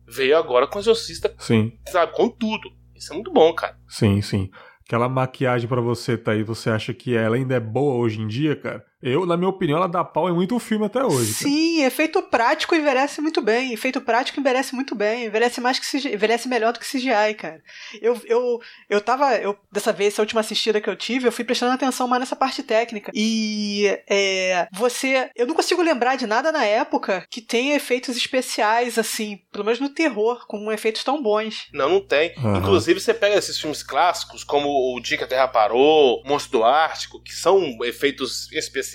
veio agora com o Exorcista, Sim. sabe, com tudo. Isso é muito bom, cara. Sim, sim. Aquela maquiagem pra você tá aí, você acha que ela ainda é boa hoje em dia, cara? Eu, na minha opinião, ela dá pau em muito filme até hoje. cara. Sim, efeito prático envelhece muito bem. Efeito prático envelhece muito bem. Envelhece mais que CGI, envelhece melhor do que CGI, cara. Eu, eu, eu tava. Eu, dessa vez, essa última assistida que eu tive, eu fui prestando atenção mais nessa parte técnica. E é, você. Eu não consigo lembrar de nada na época que tenha efeitos especiais, assim, pelo menos no terror, com efeitos tão bons. Não, não tem. Aham. Inclusive, você pega esses filmes clássicos, como O Dia que a Terra Parou, Monstro do Ártico, que são efeitos especiais,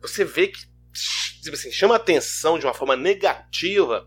você vê que tipo assim, chama atenção de uma forma negativa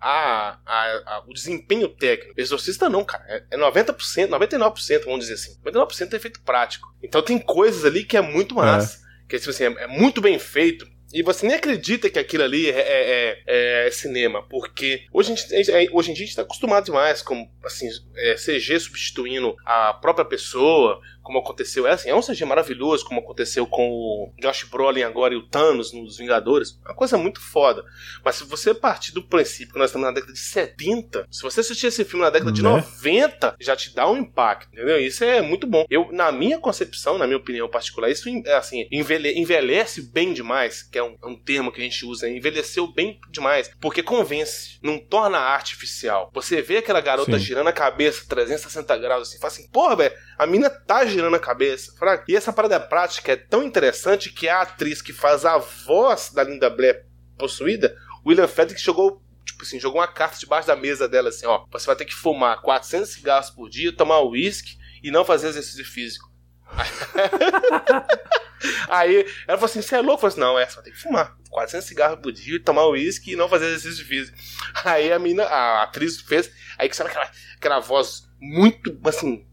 a, a- a- o desempenho técnico. Exorcista não, cara. É, é 90%, 99%, vamos dizer assim. 99% é efeito prático. Então tem coisas ali que é muito massa. Que tipo assim, é, é muito bem feito. E você nem acredita que aquilo ali é, é- é- é cinema, porque hoje, a gente, hoje em dia a gente está acostumado demais com assim, é, CG substituindo a própria pessoa, como aconteceu. É, assim, é um CG maravilhoso, como aconteceu com o Josh Brolin agora e o Thanos nos Vingadores. É uma coisa muito foda. Mas se você partir do princípio que nós estamos na década de 70, se você assistir esse filme na década de Né? 90, já te dá um impacto, entendeu? Isso é muito bom. Eu, na minha concepção, na minha opinião particular, isso é assim, envelhe- envelhece bem demais, que é um, é um termo que a gente usa, envelheceu bem demais, porque convence, não torna artificial. Você vê aquela garota Sim. girando a cabeça 360 graus assim, fala assim, porra, velho, a mina tá girando a cabeça. Fala, E essa parada prática é tão interessante que a atriz que faz a voz da Linda Blair possuída, William Fredrick jogou tipo assim, jogou uma carta debaixo da mesa dela assim, ó, você vai ter que fumar 400 cigarros por dia, tomar uísque e não fazer exercício físico. Aí ela falou assim: você é louco? Eu falei assim: não, é, vai ter que fumar 400 cigarros por dia, tomar uísque e não fazer exercício físico. Aí a mina, a atriz fez, aí que sabe aquela, aquela voz muito, assim,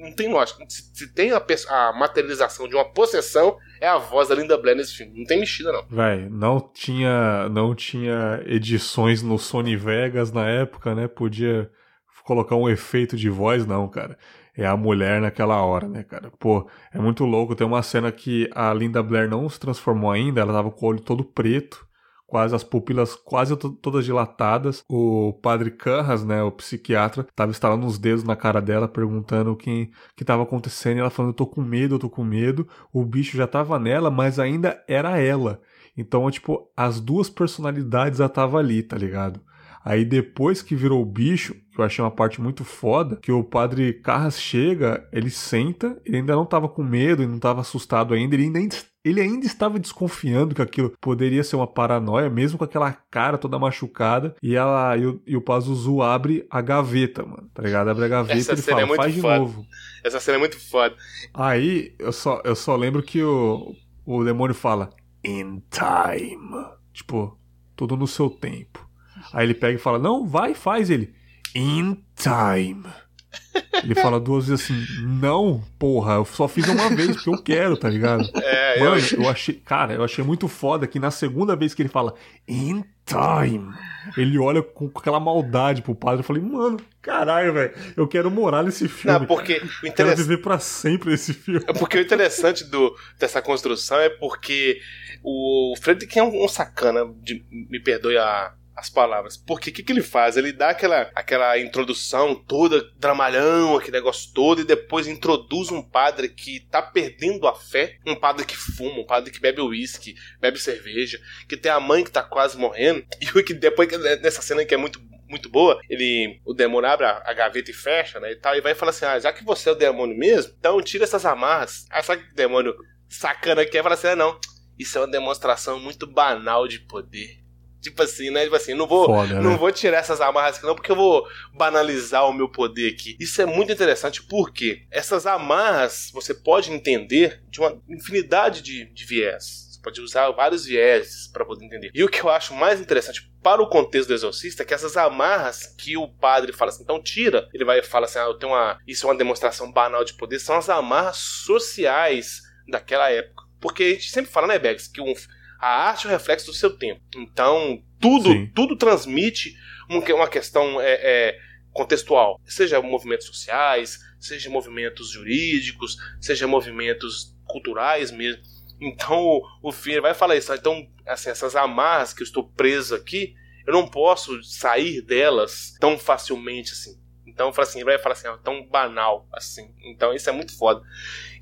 não tem lógica. Se, se tem a, a materialização de uma possessão, é a voz da Linda Blair nesse filme. Não tem mexida, não. Véi, não tinha, não tinha edições no Sony Vegas na época, né? Podia colocar um efeito de voz, não, cara. É a mulher naquela hora, né, cara? Pô, é muito louco. Tem uma cena que a Linda Blair não se transformou ainda, ela tava com o olho todo preto, quase as pupilas quase to- todas dilatadas. O padre Carras, né, o psiquiatra, tava estalando os dedos na cara dela, perguntando o que que tava acontecendo. E ela falando: Eu tô com medo, eu tô com medo. O bicho já tava nela, mas ainda era ela. Então, tipo, as duas personalidades já tava ali, tá ligado? Aí depois que virou o bicho, que eu achei uma parte muito foda, que o padre Carras chega, ele senta, ele ainda não tava com medo, ele não tava assustado ainda, ele ainda, ele ainda estava desconfiando que aquilo poderia ser uma paranoia, mesmo com aquela cara toda machucada, e ela e o, e o Pazuzu abre a gaveta, mano, tá ligado? Abre a gaveta e ele cena fala, é faz de foda. novo. Essa cena é muito foda. Aí eu só, eu só lembro que o, o demônio fala In time. Tipo, tudo no seu tempo. Aí ele pega e fala: Não, vai, faz ele. In time. Ele fala duas vezes assim: Não, porra, eu só fiz uma vez porque eu quero, tá ligado? É, Mano, eu, eu achei, cara, eu achei muito foda que na segunda vez que ele fala In time, ele olha com aquela maldade pro padre. Eu falei, mano, caralho, velho, eu quero morar nesse filme. não, porque o Eu quero viver pra sempre esse filme. É porque o interessante do, dessa construção é porque o Frederick é um, um sacana, de- me perdoe a- as palavras. Porque o que, que ele faz? Ele dá aquela, aquela introdução toda, dramalhão, aquele negócio todo, e depois introduz um padre que tá perdendo a fé, um padre que fuma, um padre que bebe uísque, bebe cerveja, que tem a mãe que tá quase morrendo, e o que depois, nessa cena que é muito muito boa, ele, o demônio abre a, a gaveta e fecha, né, e tal, e vai falar assim, ah, já que você é o demônio mesmo, então tira essas amarras. Aí sabe que o demônio sacana aqui é falar assim, ah, não, isso é uma demonstração muito banal de poder. Tipo assim, né, tipo assim, não vou, Foda, não né? vou tirar essas amarras aqui não, porque eu vou banalizar o meu poder aqui. Isso é muito interessante, porque essas amarras você pode entender de uma infinidade de, de viés. Você pode usar vários vieses para poder entender. E o que eu acho mais interessante para o contexto do exorcista é que essas amarras que o padre fala assim, então tira, ele vai falar assim, ah, eu tenho uma, isso é uma demonstração banal de poder, são as amarras sociais daquela época. Porque a gente sempre fala, né, Bex, que um, a arte é o reflexo do seu tempo. Então, tudo, Sim. tudo transmite um uma questão é, é, contextual. Seja movimentos sociais, seja movimentos jurídicos, seja movimentos culturais mesmo. Então, o, o filho vai falar isso. Então, assim, essas amarras que eu estou preso aqui, eu não posso sair delas tão facilmente assim. Então, fala assim, ele vai falar assim, ó, tão banal assim. Então, isso é muito foda.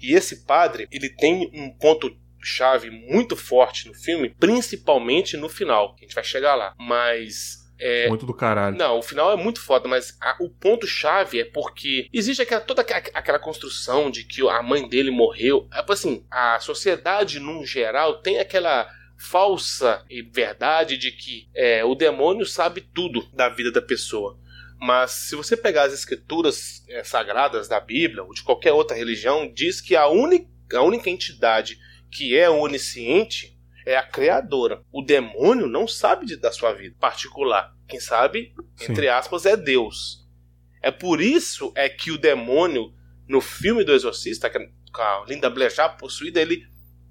E esse padre, ele tem um ponto chave muito forte no filme, principalmente no final. A gente vai chegar lá. Mas é, Muito do caralho. não, o final é muito foda, mas a- o ponto-chave é porque existe aquela, toda aquela, aquela construção de que a mãe dele morreu. É, tipo assim, a sociedade, num geral, tem aquela falsa verdade de que é, o demônio sabe tudo da vida da pessoa. Mas se você pegar as escrituras é, sagradas da Bíblia ou de qualquer outra religião, diz que a única, a única entidade que é onisciente é a criadora. O demônio não sabe de- da sua vida particular. Quem sabe, Sim. entre aspas, é Deus. É por isso é que o demônio, no filme do Exorcista, que- com a Linda Blair já possuída, ele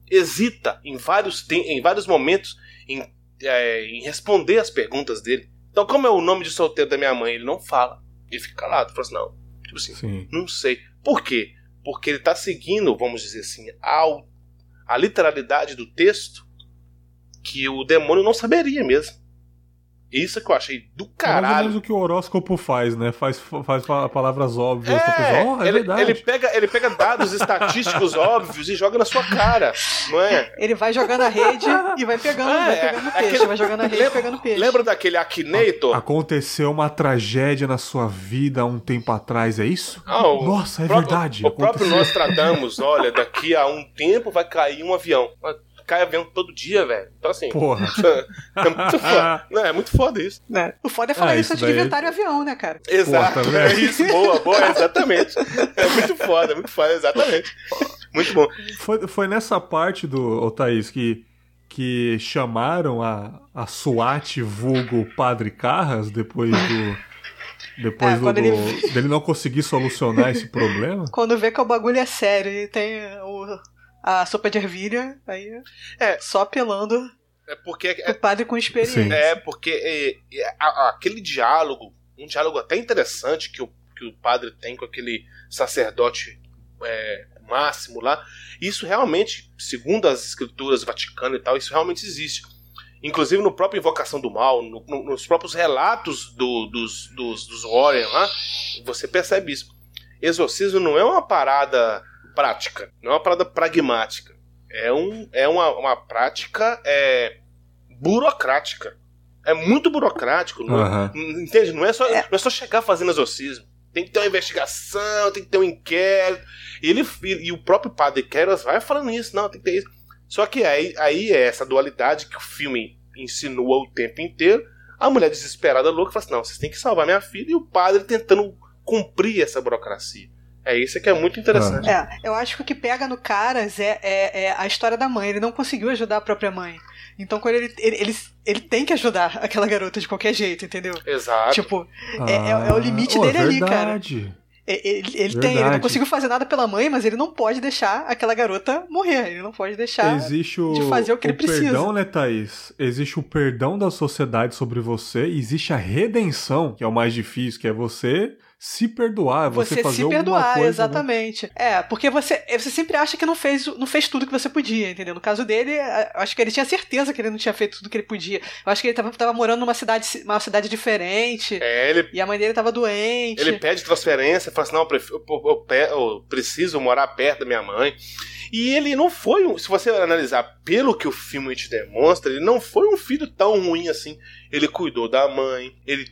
hesita em vários, em vários momentos em, é, em responder as perguntas dele. Então, como é o nome de solteiro da minha mãe? Ele não fala. Ele fica calado. Fala assim, não. Tipo assim, Sim. não sei. Por quê? Porque ele está seguindo, vamos dizer assim, ao, a literalidade do texto que o demônio não saberia mesmo. Isso que eu achei do É mais ou menos caralho. o que o horóscopo faz, né? Faz, faz pa- palavras óbvias pra É, pessoa. Oh, é ele, verdade. ele pega, ele pega dados estatísticos óbvios e joga na sua cara, não é? Ele vai jogando a rede e vai pegando, É, vai pegando é peixe, aquele- vai jogando a rede e pegando peixe. Lembra daquele Akinator? Aconteceu uma tragédia na sua vida há um tempo atrás, é isso? Ah, Nossa, é próprio- verdade. O próprio aconteceu. nós tratamos, olha, daqui a um tempo vai cair um avião. Cai avião todo dia, velho. Então assim, Porra. é muito foda. Não, é muito foda isso. Né? O foda é falar Ah, isso de daí- inventarem o avião, né, cara? Exato, tá vendo? é isso, boa, boa, exatamente. É muito foda, é muito foda, exatamente. Muito bom. Foi, foi nessa parte do ô, Thaís que, que chamaram a, a SWAT vulgo Padre Carras depois do. Depois É, do- ele- dele não conseguir solucionar esse problema. Quando vê que o bagulho é sério e tem o, a sopa de ervilha, aí É. só apelando É porque o padre com experiência. Sim. É, porque é, é, a- a- aquele diálogo, um diálogo até interessante que o, que o padre tem com aquele sacerdote é, máximo lá, isso realmente, segundo as escrituras Vaticano e tal, isso realmente existe. Inclusive no próprio Invocação do Mal, no, no, nos próprios relatos do, dos, dos, dos Warren lá, você percebe isso. Exorcismo não é uma parada prática, não é uma parada pragmática. É, um, é uma, uma prática é, burocrática. É muito burocrático. Não, Entende? Não é, só, é. não é só chegar fazendo exorcismo. Tem que ter uma investigação, tem que ter um inquérito. E, ele, e, e o próprio padre Keras vai falando isso, não, tem que ter isso. Só que aí, aí é essa dualidade que o filme insinua o tempo inteiro. A mulher desesperada, louca, fala assim: não, vocês têm que salvar minha filha. E o padre tentando cumprir essa burocracia. É isso que é muito interessante. É, eu acho que o que pega no Caras é, é, é, a história da mãe. Ele não conseguiu ajudar a própria mãe. Então, quando ele, ele, ele, ele, tem que ajudar aquela garota de qualquer jeito, entendeu? Exato. Tipo, é, é, é, o limite ah, dele oh, ali, cara. Ele, ele tem, ele não conseguiu fazer nada pela mãe, mas ele não pode deixar aquela garota morrer. Ele não pode deixar existe o, de fazer o que o ele precisa. perdão, né, Thaís? Existe o perdão da sociedade sobre você, existe a redenção, que é o mais difícil, que é você se perdoar, você, você fazer se perdoar, coisa, exatamente. Né? É, porque você, você sempre acha que não fez, não fez tudo que você podia, entendeu? No caso dele, eu acho que ele tinha certeza que ele não tinha feito tudo que ele podia. Eu acho que ele tava, tava morando numa cidade, uma cidade diferente. É, ele, e a mãe dele tava doente. Ele pede transferência, fala assim: não, eu, eu, eu, eu preciso morar perto da minha mãe. E ele não foi, um, se você analisar pelo que o filme te demonstra, ele não foi um filho tão ruim assim. Ele cuidou da mãe, ele.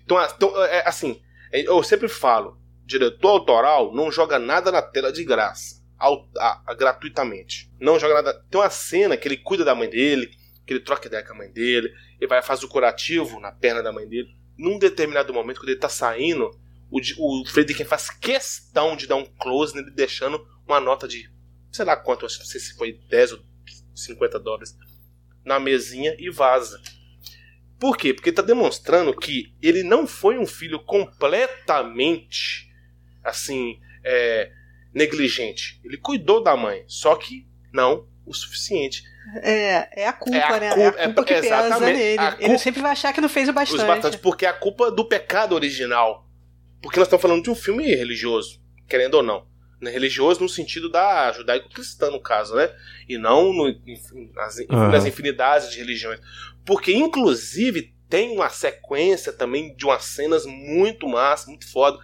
é, assim, eu sempre falo, diretor autoral não joga nada na tela de graça, ao, a, a, gratuitamente. Não joga nada. Tem uma cena que ele cuida da mãe dele, que ele troca ideia com a mãe dele, ele vai fazer o curativo na perna da mãe dele. Num determinado momento, quando ele tá saindo, o, o Friedkin faz questão de dar um close nele, deixando uma nota de, sei lá quanto, não sei se foi 10 ou 50 dólares, na mesinha e vaza. Por quê? Porque está demonstrando que ele não foi um filho completamente assim é, negligente. Ele cuidou da mãe, só que não o suficiente. É, é a culpa, é a né? É a culpa é, que pesa nele. Culpa, ele sempre vai achar que não fez o bastante. Os bastante. Porque é a culpa do pecado original. Porque nós estamos falando de um filme religioso, querendo ou não. Né? Religioso no sentido da judaico-cristã, no caso, né? E não no, nas, uhum. nas infinidades de religiões. Porque, inclusive, tem uma sequência também de umas cenas muito massa, muito foda,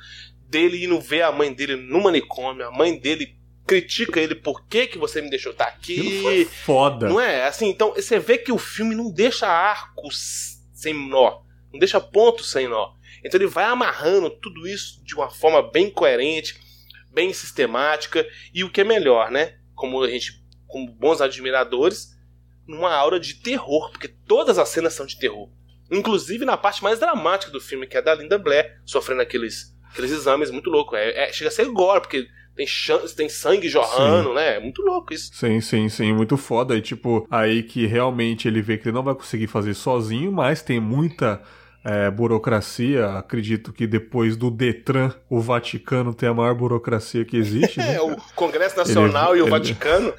dele indo ver a mãe dele no manicômio, a mãe dele critica ele por que, que você me deixou estar aqui. foda. Não é? Assim, então você vê que o filme não deixa arcos sem nó, não deixa pontos sem nó. Então ele vai amarrando tudo isso de uma forma bem coerente, bem sistemática e o que é melhor, né? Como a gente, como bons admiradores, numa aura de terror, porque todas as cenas são de terror. Inclusive na parte mais dramática do filme, que é da Linda Blair, sofrendo aqueles, aqueles exames muito louco. É, é, chega a ser gore, porque tem, chance, tem sangue jorrando, sim. né? É muito louco isso. Sim, sim, sim, muito foda. E tipo, aí que realmente ele vê que ele não vai conseguir fazer sozinho, mas tem muita é, burocracia. Acredito que depois do Detran, o Vaticano tem a maior burocracia que existe. Né? É, o Congresso Nacional ele, e o ele... Vaticano.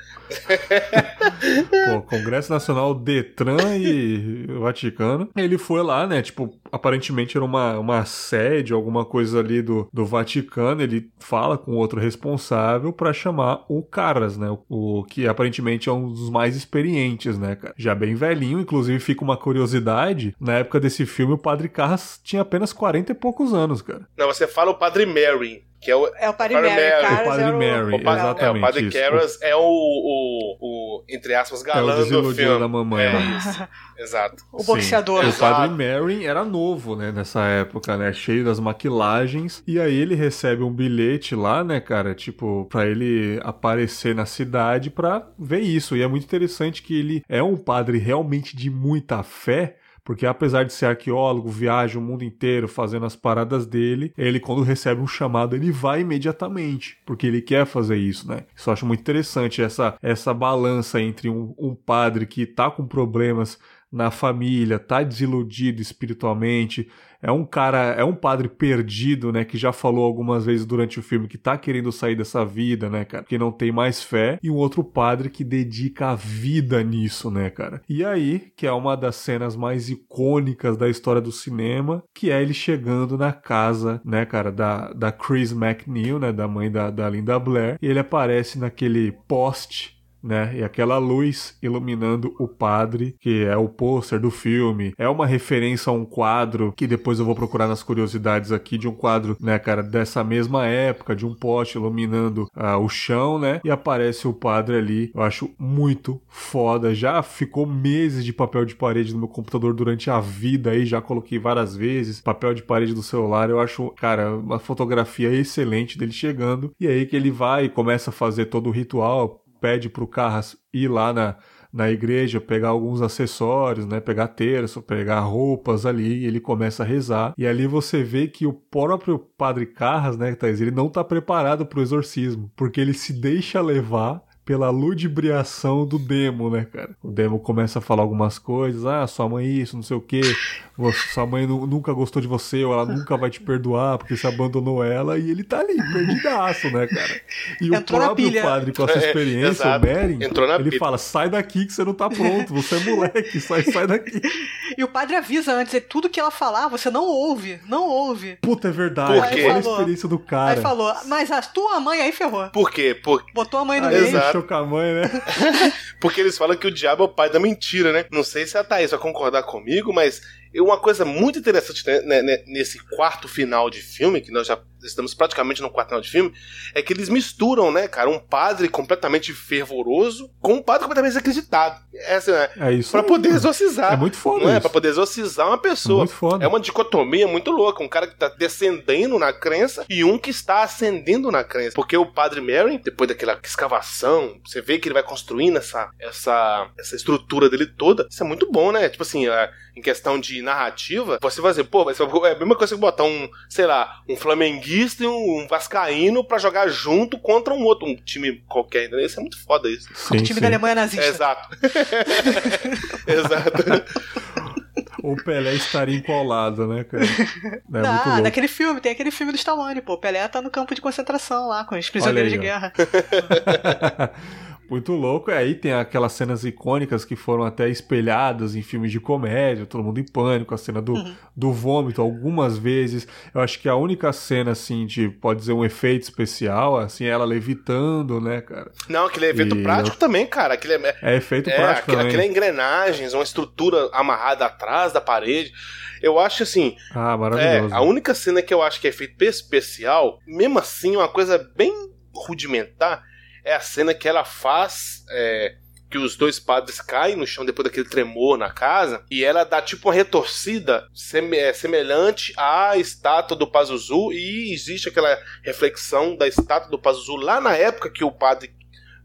Pô, Congresso Nacional, Detran e o Vaticano. Ele foi lá, né? Tipo, aparentemente era uma, uma sede, alguma coisa ali do, do Vaticano. Ele fala com outro responsável para chamar o Caras, né? O, o, que aparentemente é um dos mais experientes, né, cara? Já bem velhinho, inclusive fica uma curiosidade. Na época desse filme, o Padre Carras tinha apenas 40 e poucos anos, cara. Não, você fala o Padre Mary. Que é o, é o Padre, Padre Mary. Mary. O Padre é Mary, o, padre, exatamente. É, o Padre Caras é o, o, o, entre aspas, galã é o do filme. da mamãe. É isso, exato. O boxeador. O Padre Mary era novo, né, nessa época, né, cheio das maquilagens. E aí ele recebe um bilhete lá, né, cara, tipo, pra ele aparecer na cidade pra ver isso. E é muito interessante que ele é um padre realmente de muita fé, porque apesar de ser arqueólogo, viaja o mundo inteiro fazendo as paradas dele, ele quando recebe um chamado, ele vai imediatamente, porque ele quer fazer isso, né? Isso eu acho muito interessante, essa, essa balança entre um, um padre que tá com problemas na família, tá desiludido espiritualmente, é um cara, é um padre perdido, né, que já falou algumas vezes durante o filme que tá querendo sair dessa vida, né, cara, que não tem mais fé, e um outro padre que dedica a vida nisso, né, cara. E aí, que é uma das cenas mais icônicas da história do cinema, que é ele chegando na casa, né, cara, da, da Chris McNeil, né, da mãe da, da Linda Blair, e ele aparece naquele poste né? E aquela luz iluminando o padre, que é o pôster do filme. É uma referência a um quadro que depois eu vou procurar nas curiosidades aqui de um quadro, né, cara, dessa mesma época, de um poste iluminando ah, o chão, né? E aparece o padre ali. Eu acho muito foda. Já ficou meses de papel de parede no meu computador durante a vida aí, já coloquei várias vezes. Papel de parede do celular, eu acho, cara, uma fotografia excelente dele chegando. E aí que ele vai e começa a fazer todo o ritual, pede pro Carras ir lá na, na igreja, pegar alguns acessórios, né, pegar terço, pegar roupas ali, e ele começa a rezar. E ali você vê que o próprio padre Carras, né, Thaís, ele não tá preparado pro exorcismo, porque ele se deixa levar pela ludibriação do demo, né, cara? O demo começa a falar algumas coisas, ah, sua mãe isso, não sei o quê, sua mãe nu- nunca gostou de você, ou ela nunca vai te perdoar porque você abandonou ela, e ele tá ali, perdidaço, né, cara? E Entrou o na próprio pilha. padre com essa É, experiência, exato. o na ele pilha. fala, sai daqui que você não tá pronto, você é moleque, sai, sai daqui. E o padre avisa antes, e tudo que ela falar, você não ouve, não ouve. Puta, é verdade, olha a experiência do cara. Aí falou, mas a tua mãe aí ferrou. Por quê? Por- Botou a mãe no Aí meio. Exato. Deixou com a mãe, né? Porque eles falam que o diabo é o pai da mentira, né? Não sei se a Thaís vai concordar comigo, mas uma coisa muito interessante né, né, né, nesse quarto final de filme, que nós já estamos praticamente no quarto final de filme, é que eles misturam, né, cara, um padre completamente fervoroso com um padre completamente desacreditado. Essa é É isso pra poder exorcizar. É muito foda Não é? isso. Pra poder exorcizar uma pessoa. Muito foda. É uma dicotomia muito louca. Um cara que tá descendendo na crença e um que está ascendendo na crença. Porque o padre Mary, depois daquela escavação, você vê que ele vai construindo essa, essa, essa estrutura dele toda. Isso é muito bom, né? Tipo assim, a- em questão de narrativa, você vai dizer, pô, é a mesma coisa que botar um, sei lá, um flamenguista e um, um vascaíno pra jogar junto contra um outro, um time qualquer. Entendeu? Isso é muito foda isso. Sim, O time sim. da Alemanha nazista. Exato. Exato. O Pelé estaria em qual lado, né, cara? É ah, naquele filme, tem aquele filme do Stallone, pô. O Pelé tá no campo de concentração lá, com os prisioneiros aí, de ó. guerra. Muito louco. E aí tem aquelas cenas icônicas que foram até espelhadas em filmes de comédia, todo mundo em pânico, a cena do, Uhum. do vômito algumas vezes. Eu acho que a única cena, assim, de, pode dizer, um efeito especial, assim, é ela levitando, né, cara? Não, aquele é evento E- prático também, cara. Aquele é, É efeito É, prático aquele, também. aquele é engrenagens, uma estrutura amarrada atrás da parede. Eu acho assim, Ah, é, maravilhoso. a única cena que eu acho que é feito especial, mesmo assim, uma coisa bem rudimentar, é a cena que ela faz. é, que os dois padres caem no chão depois daquele tremor na casa, e ela dá tipo uma retorcida é, semelhante à estátua do Pazuzu, e existe aquela reflexão da estátua do Pazuzu lá na época que o padre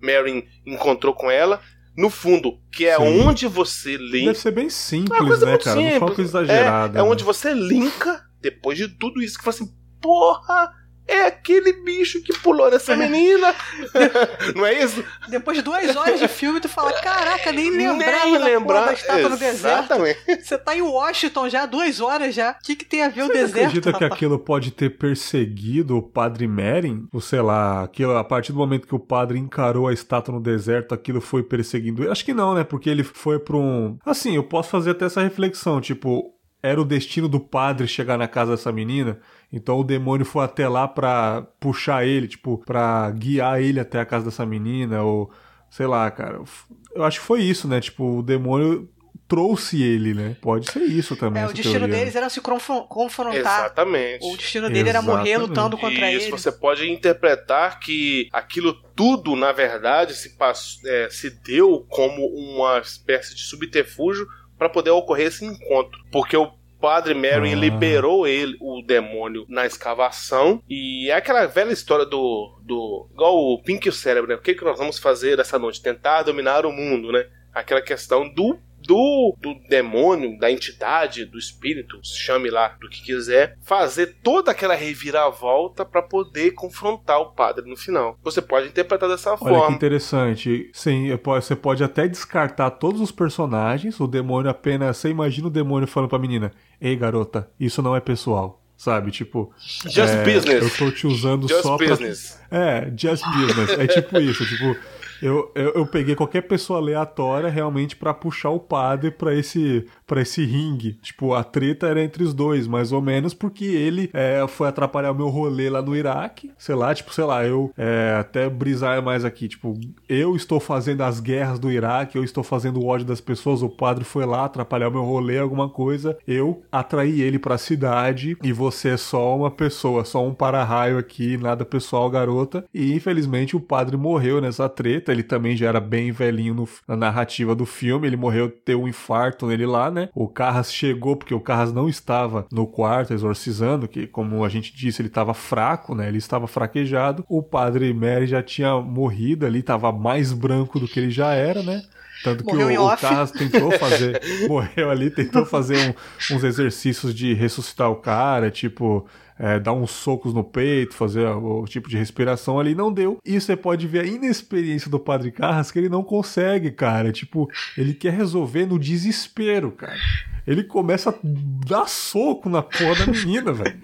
Marin encontrou com ela, no fundo, que é Sim. onde você lê Deve ser bem é simples, coisa né, cara? Não foi uma simples. coisa exagerada. É, é né? onde você linka, depois de tudo isso, que fala assim, porra, é aquele bicho que pulou nessa menina. Não é isso? Depois de duas horas de filme, tu fala, caraca, nem lembrava Nem da, lembrar. porra da estátua no deserto. Exatamente. Você tá em Washington já, duas horas já. O que, que tem a ver o Você deserto, acredita que rapaz? aquilo pode ter perseguido o padre Merin? Ou sei lá, aquilo, a partir do momento que o padre encarou a estátua no deserto, aquilo foi perseguindo ele? Acho que não, né? Porque ele foi pra um. Assim, eu posso fazer até essa reflexão, tipo. Era o destino do padre chegar na casa dessa menina, então o demônio foi até lá pra puxar ele, tipo, pra guiar ele até a casa dessa menina, ou sei lá, cara. Eu acho que foi isso, né? Tipo, o demônio trouxe ele, né? Pode ser isso também. É, o destino teoria, né? deles era se confron- confrontar. Exatamente. O destino dele era morrer Exatamente. lutando contra Isso, ele. você pode interpretar que aquilo tudo, na verdade, se, pass- é, se deu como uma espécie de subterfúgio para poder ocorrer esse encontro. Porque o padre Mary Ah. liberou ele, o demônio, na escavação. E é aquela velha história do. do igual o Pink e o cérebro, né? O que, que nós vamos fazer essa noite? Tentar dominar o mundo, né? Aquela questão do do, do demônio, da entidade, do espírito, chame lá do que quiser, fazer toda aquela reviravolta para poder confrontar o padre no final. Você pode interpretar dessa Olha que forma. interessante. Sim, você pode até descartar todos os personagens. O demônio apenas. Você imagina o demônio falando pra menina: Ei, garota, isso não é pessoal. Sabe? Tipo. Just é, business. Eu tô te usando Just só business. pra. É, just business. É tipo isso. Tipo. Eu, eu, eu peguei qualquer pessoa aleatória realmente pra puxar o padre pra esse, pra esse ringue. Tipo, a treta era entre os dois, mais ou menos, porque ele é, foi atrapalhar o meu rolê lá no Iraque. Sei lá, tipo, sei lá, eu é, até brisar mais aqui. Tipo, eu estou fazendo as guerras do Iraque, eu estou fazendo o ódio das pessoas, o padre foi lá atrapalhar o meu rolê, alguma coisa. Eu atraí ele pra cidade e você é só uma pessoa, só um para-raio aqui, nada pessoal, garota. E infelizmente o padre morreu nessa treta. Ele também já era bem velhinho no, na narrativa do filme. Ele morreu, teve um infarto nele lá, né? O Carras chegou porque o Carras não estava no quarto exorcizando, que como a gente disse, ele estava fraco, né? Ele estava fraquejado. O padre Mary já tinha morrido ali, estava mais branco do que ele já era, né? Tanto que Morreu em o, o. Carras tentou fazer, morreu ali, tentou fazer um- uns exercícios de ressuscitar o cara, tipo, é, dar uns socos no peito, fazer o, tipo de respiração ali, não deu. E você pode ver a inexperiência do Padre Carras, que ele não consegue, cara. Tipo, ele quer resolver no desespero, cara. Ele começa a dar soco na porra da menina, velho.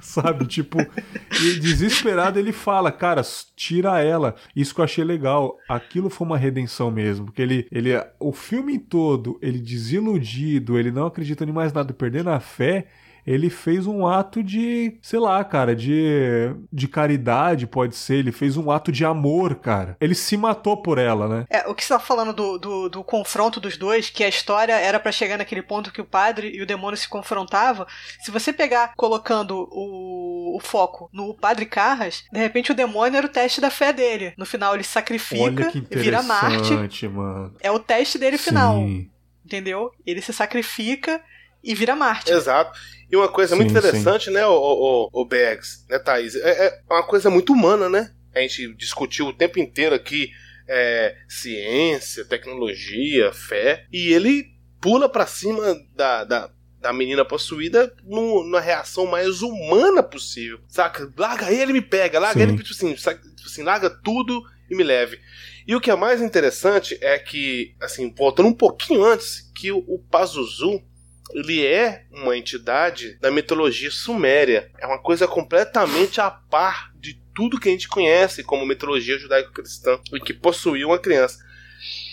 Sabe? Tipo, e desesperado ele fala, cara, tira ela. Isso que eu achei legal. Aquilo foi uma redenção mesmo. Porque ele, ele o filme todo, ele desiludido, ele não acreditando em mais nada, perdendo a fé. Ele fez um ato de, sei lá, cara, de, de caridade, pode ser. Ele fez um ato de amor, cara. Ele se matou por ela, né? É, o que você tá falando do, do, do confronto dos dois, que a história era pra chegar naquele ponto que o padre e o demônio se confrontavam. Se você pegar colocando o, o foco no padre Carras, de repente o demônio era o teste da fé dele. No final ele sacrifica, vira Marte. mano. É o teste dele final, Sim. entendeu? Ele se sacrifica e vira Marte. Exato. E uma coisa muito Sim, interessante, né, o, o, o Bags, né, Thaís? É, é uma coisa muito humana, né? A gente discutiu o tempo inteiro aqui é, ciência, tecnologia, fé, e ele pula pra cima da, da, da menina possuída no, na reação mais humana possível. Saca? Larga ele e me pega, larga Sim. ele, tipo assim, saca? Tipo assim, larga tudo e me leve. E o que é mais interessante é que, assim, voltando um pouquinho antes, que o, o Pazuzu, ele é uma entidade da mitologia suméria. É uma coisa completamente a par de tudo que a gente conhece como mitologia judaico-cristã e que possuía uma criança.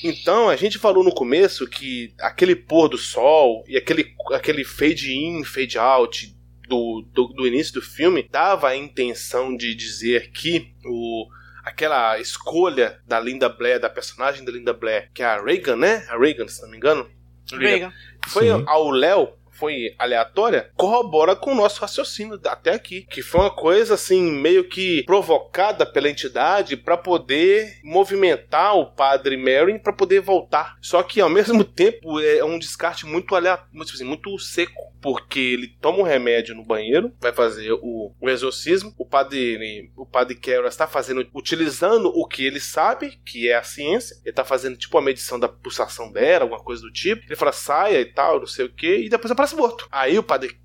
Então, a gente falou no começo que aquele pôr do sol e aquele, aquele fade in, fade out do, do, do início do filme dava a intenção de dizer que o, aquela escolha da Linda Blair, da personagem da Linda Blair, que é a Reagan, né? A Reagan, se não me engano. Reagan. Foi Sim. ao Léo, foi aleatória, corrobora com o nosso raciocínio até aqui. Que foi uma coisa assim, meio que provocada pela entidade para poder movimentar o padre Merrin para poder voltar. Só que ao mesmo tempo é um descarte muito aleatório, muito, assim, muito seco. Porque ele toma um remédio no banheiro, vai fazer o, o exorcismo. O padre, o padre Carol está fazendo, utilizando o que ele sabe, que é a ciência. Ele está fazendo tipo a medição da pulsação dela, alguma coisa do tipo. Ele fala, saia e tal, não sei o que, e depois aparece morto. Aí o padre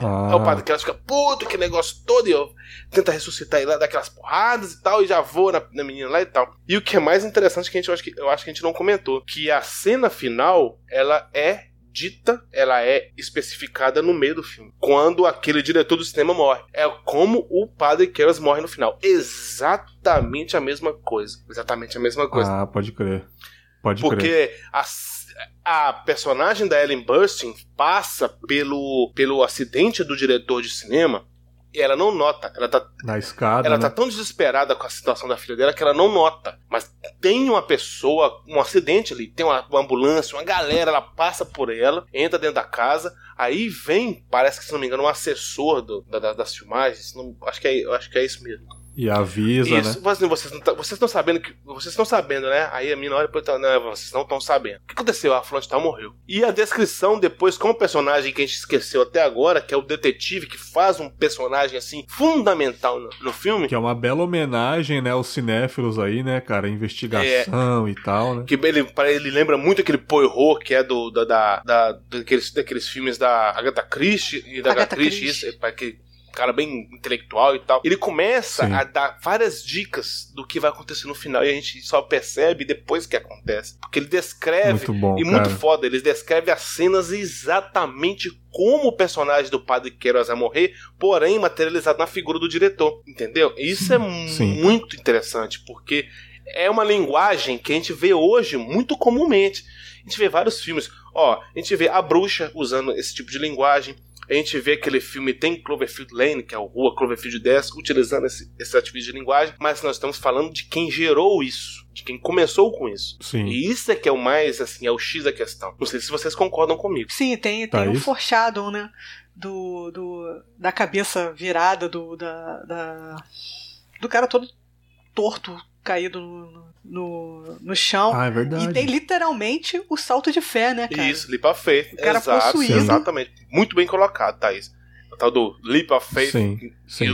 Ah, Aí o padre Carlos fica puto, que negócio todo, e eu tenta ressuscitar ele lá, dá aquelas porradas e tal, e já voa na, na menina lá e tal. E o que é mais interessante que a gente eu acho que eu acho que a gente não comentou, que a cena final, ela é dita, ela é especificada no meio do filme. Quando aquele diretor do cinema morre. É como o padre Carlos morre no final. Exatamente a mesma coisa. Exatamente a mesma coisa. ah, pode crer. Pode crer. Porque a, a personagem da Ellen Burstyn passa pelo, pelo acidente do diretor de cinema e ela não nota. Ela tá, Na escada. ela né? tá tão desesperada com a situação da filha dela que ela não nota. Mas tem uma pessoa, um acidente ali, tem uma, uma ambulância, uma galera, ela passa por ela, entra dentro da casa, aí vem, parece que se não me engano, um assessor do- da- da- das filmagens. não- acho, que é, acho que é isso mesmo. E avisa, Isso, né? mas assim, vocês não tá- vocês estão sabendo que. Vocês estão sabendo, né? Aí a mina olha pra não, vocês não estão sabendo. O que aconteceu? A de tal morreu. E a descrição depois com o personagem que a gente esqueceu até agora, que é o detetive, que faz um personagem assim fundamental no, no filme. Que é uma bela homenagem, né, aos cinéfilos aí, né, cara? Investigação e tal, né? Que ele, para ele lembra muito aquele Poirot que é do da, da, da- daqueles, daqueles filmes da Agatha Christie e da Agatha Agatha Christie, Christie. isso, é, aquele cara bem intelectual e tal. Ele começa Sim. a dar várias dicas do que vai acontecer no final e a gente só percebe depois que acontece. Porque ele descreve Muito bom, e cara. muito foda, ele descreve as cenas exatamente como o personagem do Padre Queiroz vai morrer, porém materializado na figura do diretor, entendeu? Isso é Sim. muito interessante, porque é uma linguagem que a gente vê hoje muito comumente. A gente vê vários filmes. Ó, a gente vê a bruxa usando esse tipo de linguagem. A gente vê aquele filme Tem Cloverfield Lane, que é o Rua Cloverfield 10, utilizando esse, esse tipo de linguagem, mas nós estamos falando de quem gerou isso, de quem começou com isso. Sim. E isso é que é o mais, assim, é o X da questão. Não sei se vocês concordam comigo. Sim, tem, Tá tem um isso. foreshadow, né? Do, do, da cabeça virada, do, da, da- do cara todo torto, caído no, no, no chão. Ah, é verdade. e tem literalmente o salto de fé, né, cara? Isso, Leap of Faith. O cara Exato, possuído. exatamente. Muito bem colocado, Thaís. O tal do Leap of Faith Sim, sim.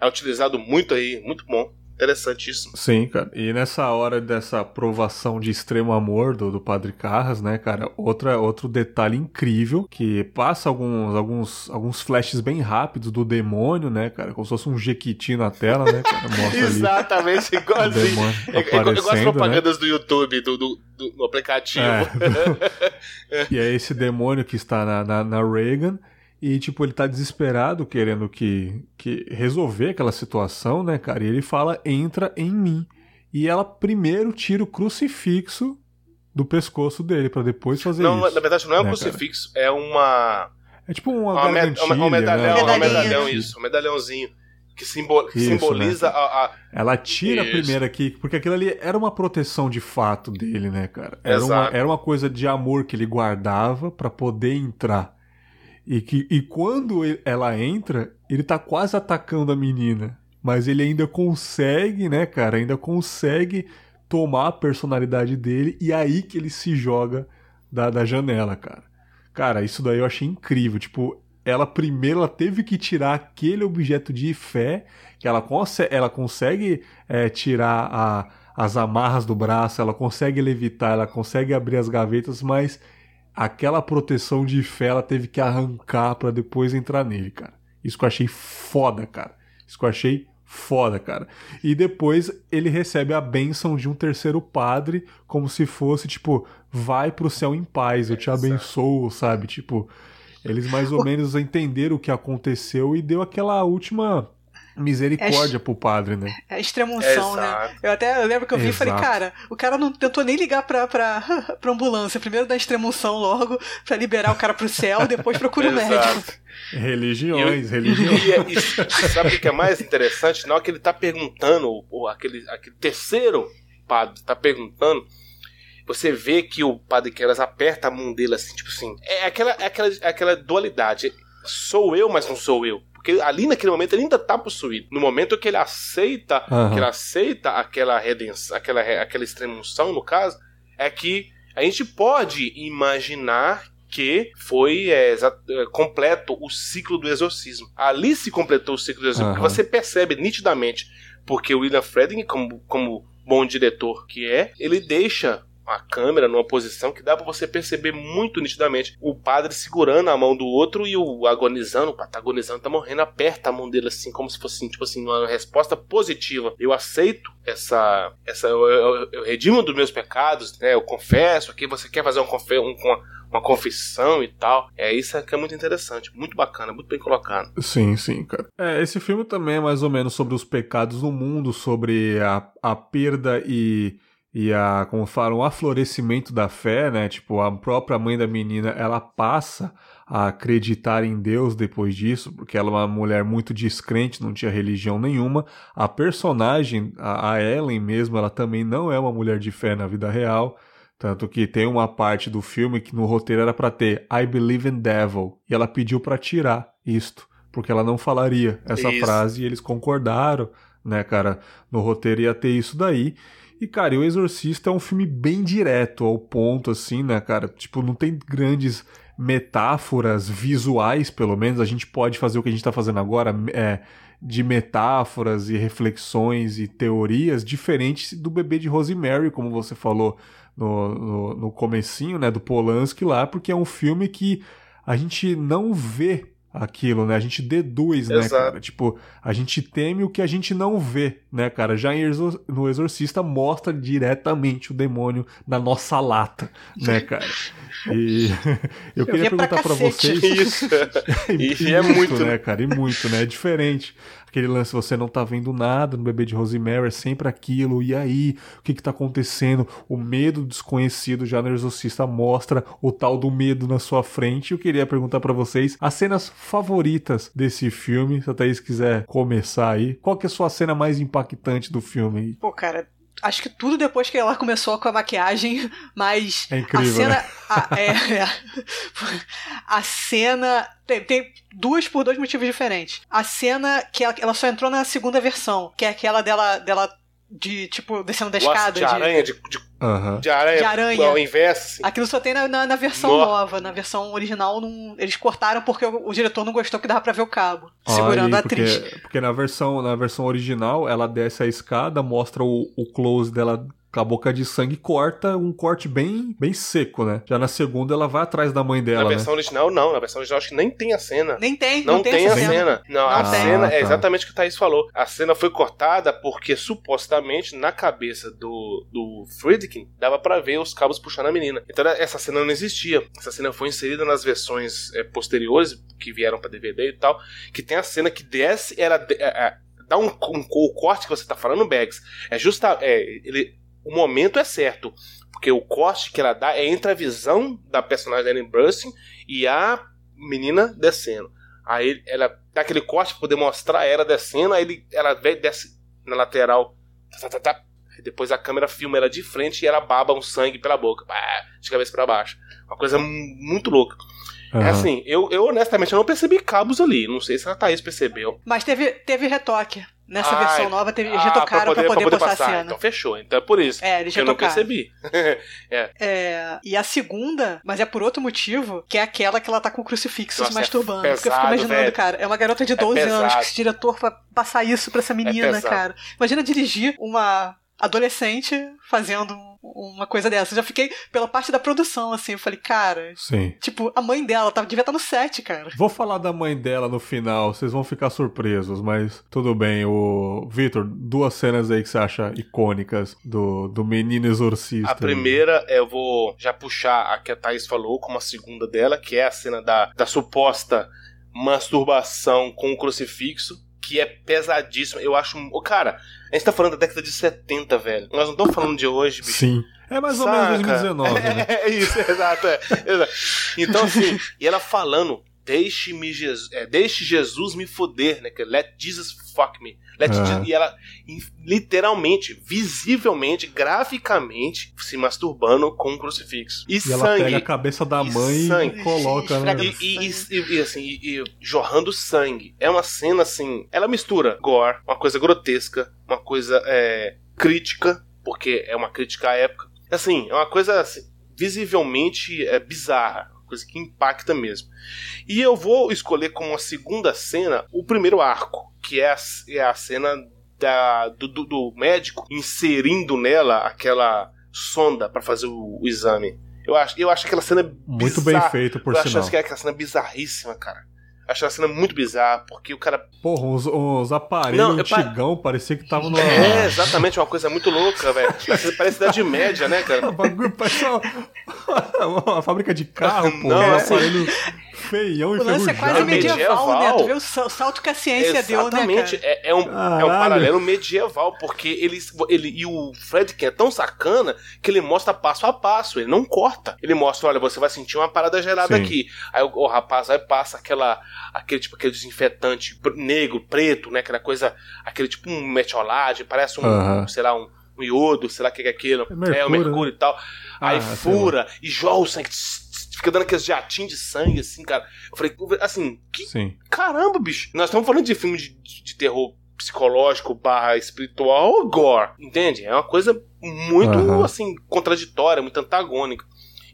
é utilizado muito aí, muito bom. Interessantíssimo. Sim, cara. E nessa hora dessa provação de extremo amor do, do Padre Carras, né, cara? Outra, outro detalhe incrível que passa alguns, alguns, alguns flashes bem rápidos do demônio, né, cara? Como se fosse um jequiti na tela, né, cara? Mostra Exatamente, igualzinho. demônio É, é, igual- as né? propagandas do YouTube, do, do, do- aplicativo. É. e é esse demônio que está na, na, na Reagan. E, tipo, ele tá desesperado, querendo que, que resolver aquela situação, né, cara? E ele fala, entra em mim. E ela primeiro tira o crucifixo do pescoço dele, pra depois fazer Não, isso. na verdade não é um né, crucifixo, é uma. É tipo uma, uma med- gargantilha, uma- um medalhão, né? um medalhão, isso. Um medalhãozinho. Que, simbol, que Isso, simboliza né? a, a- Ela tira Isso. primeiro aqui, porque aquilo ali era uma proteção de fato dele, né, cara? Era, uma, Exato. era uma coisa de amor que ele guardava pra poder entrar. E, que, e quando ela entra, ele tá quase atacando a menina. Mas ele ainda consegue, né, cara? Ainda consegue tomar a personalidade dele e aí que ele se joga da, da janela, cara. Cara, isso daí eu achei incrível. Tipo, ela primeiro ela teve que tirar aquele objeto de fé, que ela, conse ela consegue é, tirar a- as amarras do braço, ela consegue levitar, ela consegue abrir as gavetas, mas aquela proteção de fé ela teve que arrancar pra depois entrar nele, cara. Isso que eu achei foda, cara. Isso que eu achei foda, cara. E depois ele recebe a bênção de um terceiro padre, como se fosse, tipo, vai pro céu em paz, eu te abençoo, sabe? Tipo, eles mais ou menos entenderam o que aconteceu e deu aquela última misericórdia pro padre, né? É extremunção, né? Eu até eu lembro que eu vi e falei, cara, o cara não tentou nem ligar pra, pra, pra ambulância. Primeiro dá extremunção logo, pra liberar o cara pro céu, depois procura o médico. Religiões, E- religiões. E, e- e sabe o que é mais interessante? Na hora que ele tá perguntando, o, aquele, aquele terceiro padre tá perguntando, você vê que o padre Queiroz aperta a mão dele assim, tipo assim. É aquela, é aquela, é aquela dualidade. Sou eu, mas não sou eu. Porque ali naquele momento ele ainda tá possuído. No momento que ele aceita, Aham. que ele aceita aquela redenção, aquela, aquela extremunção, no caso, é que a gente pode imaginar que foi é, é, completo o ciclo do exorcismo. Ali se completou o ciclo do exorcismo. Porque Você percebe nitidamente, porque o William Friedkin, como, como bom diretor que é, ele deixa a câmera numa posição que dá pra você perceber muito nitidamente o padre segurando a mão do outro e o agonizando, o protagonizando tá morrendo, aperta a mão dele assim, como se fosse tipo assim, uma resposta positiva. Eu aceito essa. essa eu, eu, eu redimo dos meus pecados, né? Eu confesso aqui, você quer fazer um, um- uma, uma confissão e tal. É isso que é muito interessante, muito bacana, muito bem colocado. Sim, sim, cara. É, esse filme também é mais ou menos sobre os pecados no mundo, sobre a, a perda e, e a, como falam, o aflorescimento da fé, né? Tipo, a própria mãe da menina, ela passa a acreditar em Deus depois disso, porque ela é uma mulher muito descrente, não tinha religião nenhuma. A personagem, a, a Ellen mesmo, ela também não é uma mulher de fé na vida real. Tanto que tem uma parte do filme que no roteiro era pra ter I believe in devil. E ela pediu pra tirar isto. Porque ela não falaria essa Isso. frase e eles concordaram, né, cara? No roteiro ia ter isso daí. E, cara, e o Exorcista é um filme bem direto ao ponto, assim, né, cara? Tipo, não tem grandes metáforas visuais, pelo menos. A gente pode fazer o que a gente tá fazendo agora, é, de metáforas e reflexões e teorias diferentes do bebê de Rosemary, como você falou no, no, no comecinho, né, do Polanski lá, porque é um filme que a gente não vê aquilo, né? A gente deduz, né, Exato. cara? Tipo, a gente teme o que a gente não vê, né, cara? Já em Exor- no Exorcista mostra diretamente o demônio na nossa lata, né, cara? E eu queria vi pra perguntar pra cacete. vocês Isso. E é muito, né, cara? E muito, né? É diferente. Aquele lance, você não tá vendo nada no bebê de Rosemary, é sempre aquilo, e aí, o que que tá acontecendo? O medo desconhecido já no Exorcista mostra o tal do medo na sua frente. Eu queria perguntar para vocês as cenas favoritas desse filme, se a Thaís quiser começar aí. Qual que é a sua cena mais impactante do filme? Pô, cara, acho que tudo depois que ela começou com a maquiagem, mas É incrível, a cena. né? A, é, é. a cena. Tem, tem duas por dois motivos diferentes. A cena que ela, ela só entrou na segunda versão, que é aquela dela, dela de, tipo, descendo da escada. de de- aranha, de, de, Aham. de aranha, De aranha. ao inverso, assim. Aquilo só tem na, na, na versão nova. Na versão original, não, eles cortaram porque o, o diretor não gostou que dava pra ver o cabo Olha segurando aí, a atriz. Porque, porque na versão, na versão original, ela desce a escada, mostra o, o close dela com a boca de sangue corta um corte bem, bem seco, né? Já na segunda ela vai atrás da mãe Na dela, né? versão original, não. Na versão original, acho que nem tem a cena. Nem tem, Não, não, tem, essa a cena. Não, a Não tem. cena Ah, é tá. exatamente o que o Thaís falou. A cena foi cortada porque supostamente na cabeça do, do Friedkin dava pra ver os cabos puxando a menina. Então essa cena não existia. Essa cena foi inserida nas versões é, posteriores que vieram pra DVD e tal. Que tem a cena que desce, era. é, é, dá um, um- o corte que você tá falando, Bags. É justa. É, ele, o momento é certo. Porque o corte que ela dá é entre a visão da personagem da Ellen Burstyn e a menina descendo. Aí ela dá aquele corte pra poder mostrar ela descendo, aí ele, ela vem, desce na lateral. Tá, tá, tá, tá. Aí depois a câmera filma ela de frente e ela baba um sangue pela boca. De cabeça pra baixo. Uma coisa mu- muito louca. É Aham. assim, eu, eu honestamente eu não percebi cabos ali. Não sei se a Thaís percebeu. Mas teve, teve retoque. Nessa Ah, versão nova, teve, Ah, retocaram pra poder, passar, a cena. Então fechou. Então é por isso. É, eles que eu não percebi. É, e a segunda, mas é por outro motivo, que é aquela que ela tá com o crucifixo Nossa, se masturbando. é porque eu fico pesado, imaginando, velho. cara, é uma garota de 12 anos pesado. que esse diretor vai passar isso pra essa menina, pesado. cara. Imagina dirigir uma adolescente fazendo uma coisa dessa. Eu já fiquei pela parte da produção, assim, eu falei, cara. Sim. Tipo, a mãe dela tava, devia estar no set, cara. Vou falar da mãe dela no final, vocês vão ficar surpresos, mas tudo bem. O Vitor, duas cenas aí que você acha icônicas do, do menino exorcista. A primeira, eu vou já puxar a que a Thaís falou como a segunda dela, que é a cena da, da suposta masturbação com o crucifixo, que é pesadíssima. Eu acho. Cara, a gente tá falando da década de 70, velho. Nós não estamos falando de hoje, bicho. Sim. É mais ou menos Saca? 2019, né? É, isso, exato, é, exato. Então, assim, e ela falando, deixe-me Jesus, é, deixe Jesus me foder, né? que é Let Jesus fuck me. Jesus- e ela, literalmente, visivelmente, graficamente, se masturbando com um crucifixo. E, E ela sangue. pega a cabeça da E mãe sangue. e coloca, né? E, e- e- e, assim, e- e jorrando sangue. É uma cena assim. Ela mistura gore, uma coisa grotesca, uma coisa é, crítica, porque é uma crítica à época. Assim, é uma coisa assim, visivelmente é, bizarra, coisa que impacta mesmo. E eu vou escolher como a segunda cena o primeiro arco, que é a, é a cena da, do, do- do médico inserindo nela aquela sonda para fazer o, o exame. Eu acho, eu acho aquela cena Muito bem bizarra. feito, por Eu acho sinal. que é aquela cena bizarríssima, cara. Acho aquela cena muito bizarra, porque o cara. Porra, uns, uns aparelhos Não, eu pa- antigão, parecia que tava numa. É, exatamente, uma coisa muito louca, velho. Parece Idade Média, né, cara? O bagulho parece uma, uma fábrica de carro, pô. Não, um é- aparelho feião e O lance é quase medieval, medieval. né? Tu vê o sal- salto que a ciência deu, né, Exatamente, é, é um, é um paralelo medieval, porque ele, ele e o Fred que é tão sacana que ele mostra passo a passo, ele não corta. Ele mostra, olha, você vai sentir uma parada gelada Sim. aqui. Aí o, o rapaz aí passa aquela aquele tipo aquele desinfetante negro, preto, né, aquela coisa, aquele tipo um metiolate, parece um, Aham. sei lá, um iodo, sei lá o que é aquilo. É é o mercúrio e tal. Aí Ah, sei fura e joga o sangue, tss, tss, fica dando aqueles jatinhos de sangue, assim, cara. Eu falei, assim, que Sim. Caramba, bicho. Nós estamos falando de filme de, de- de terror psicológico barra espiritual ou gore, entende? É uma coisa muito, assim, contraditória, muito antagônica.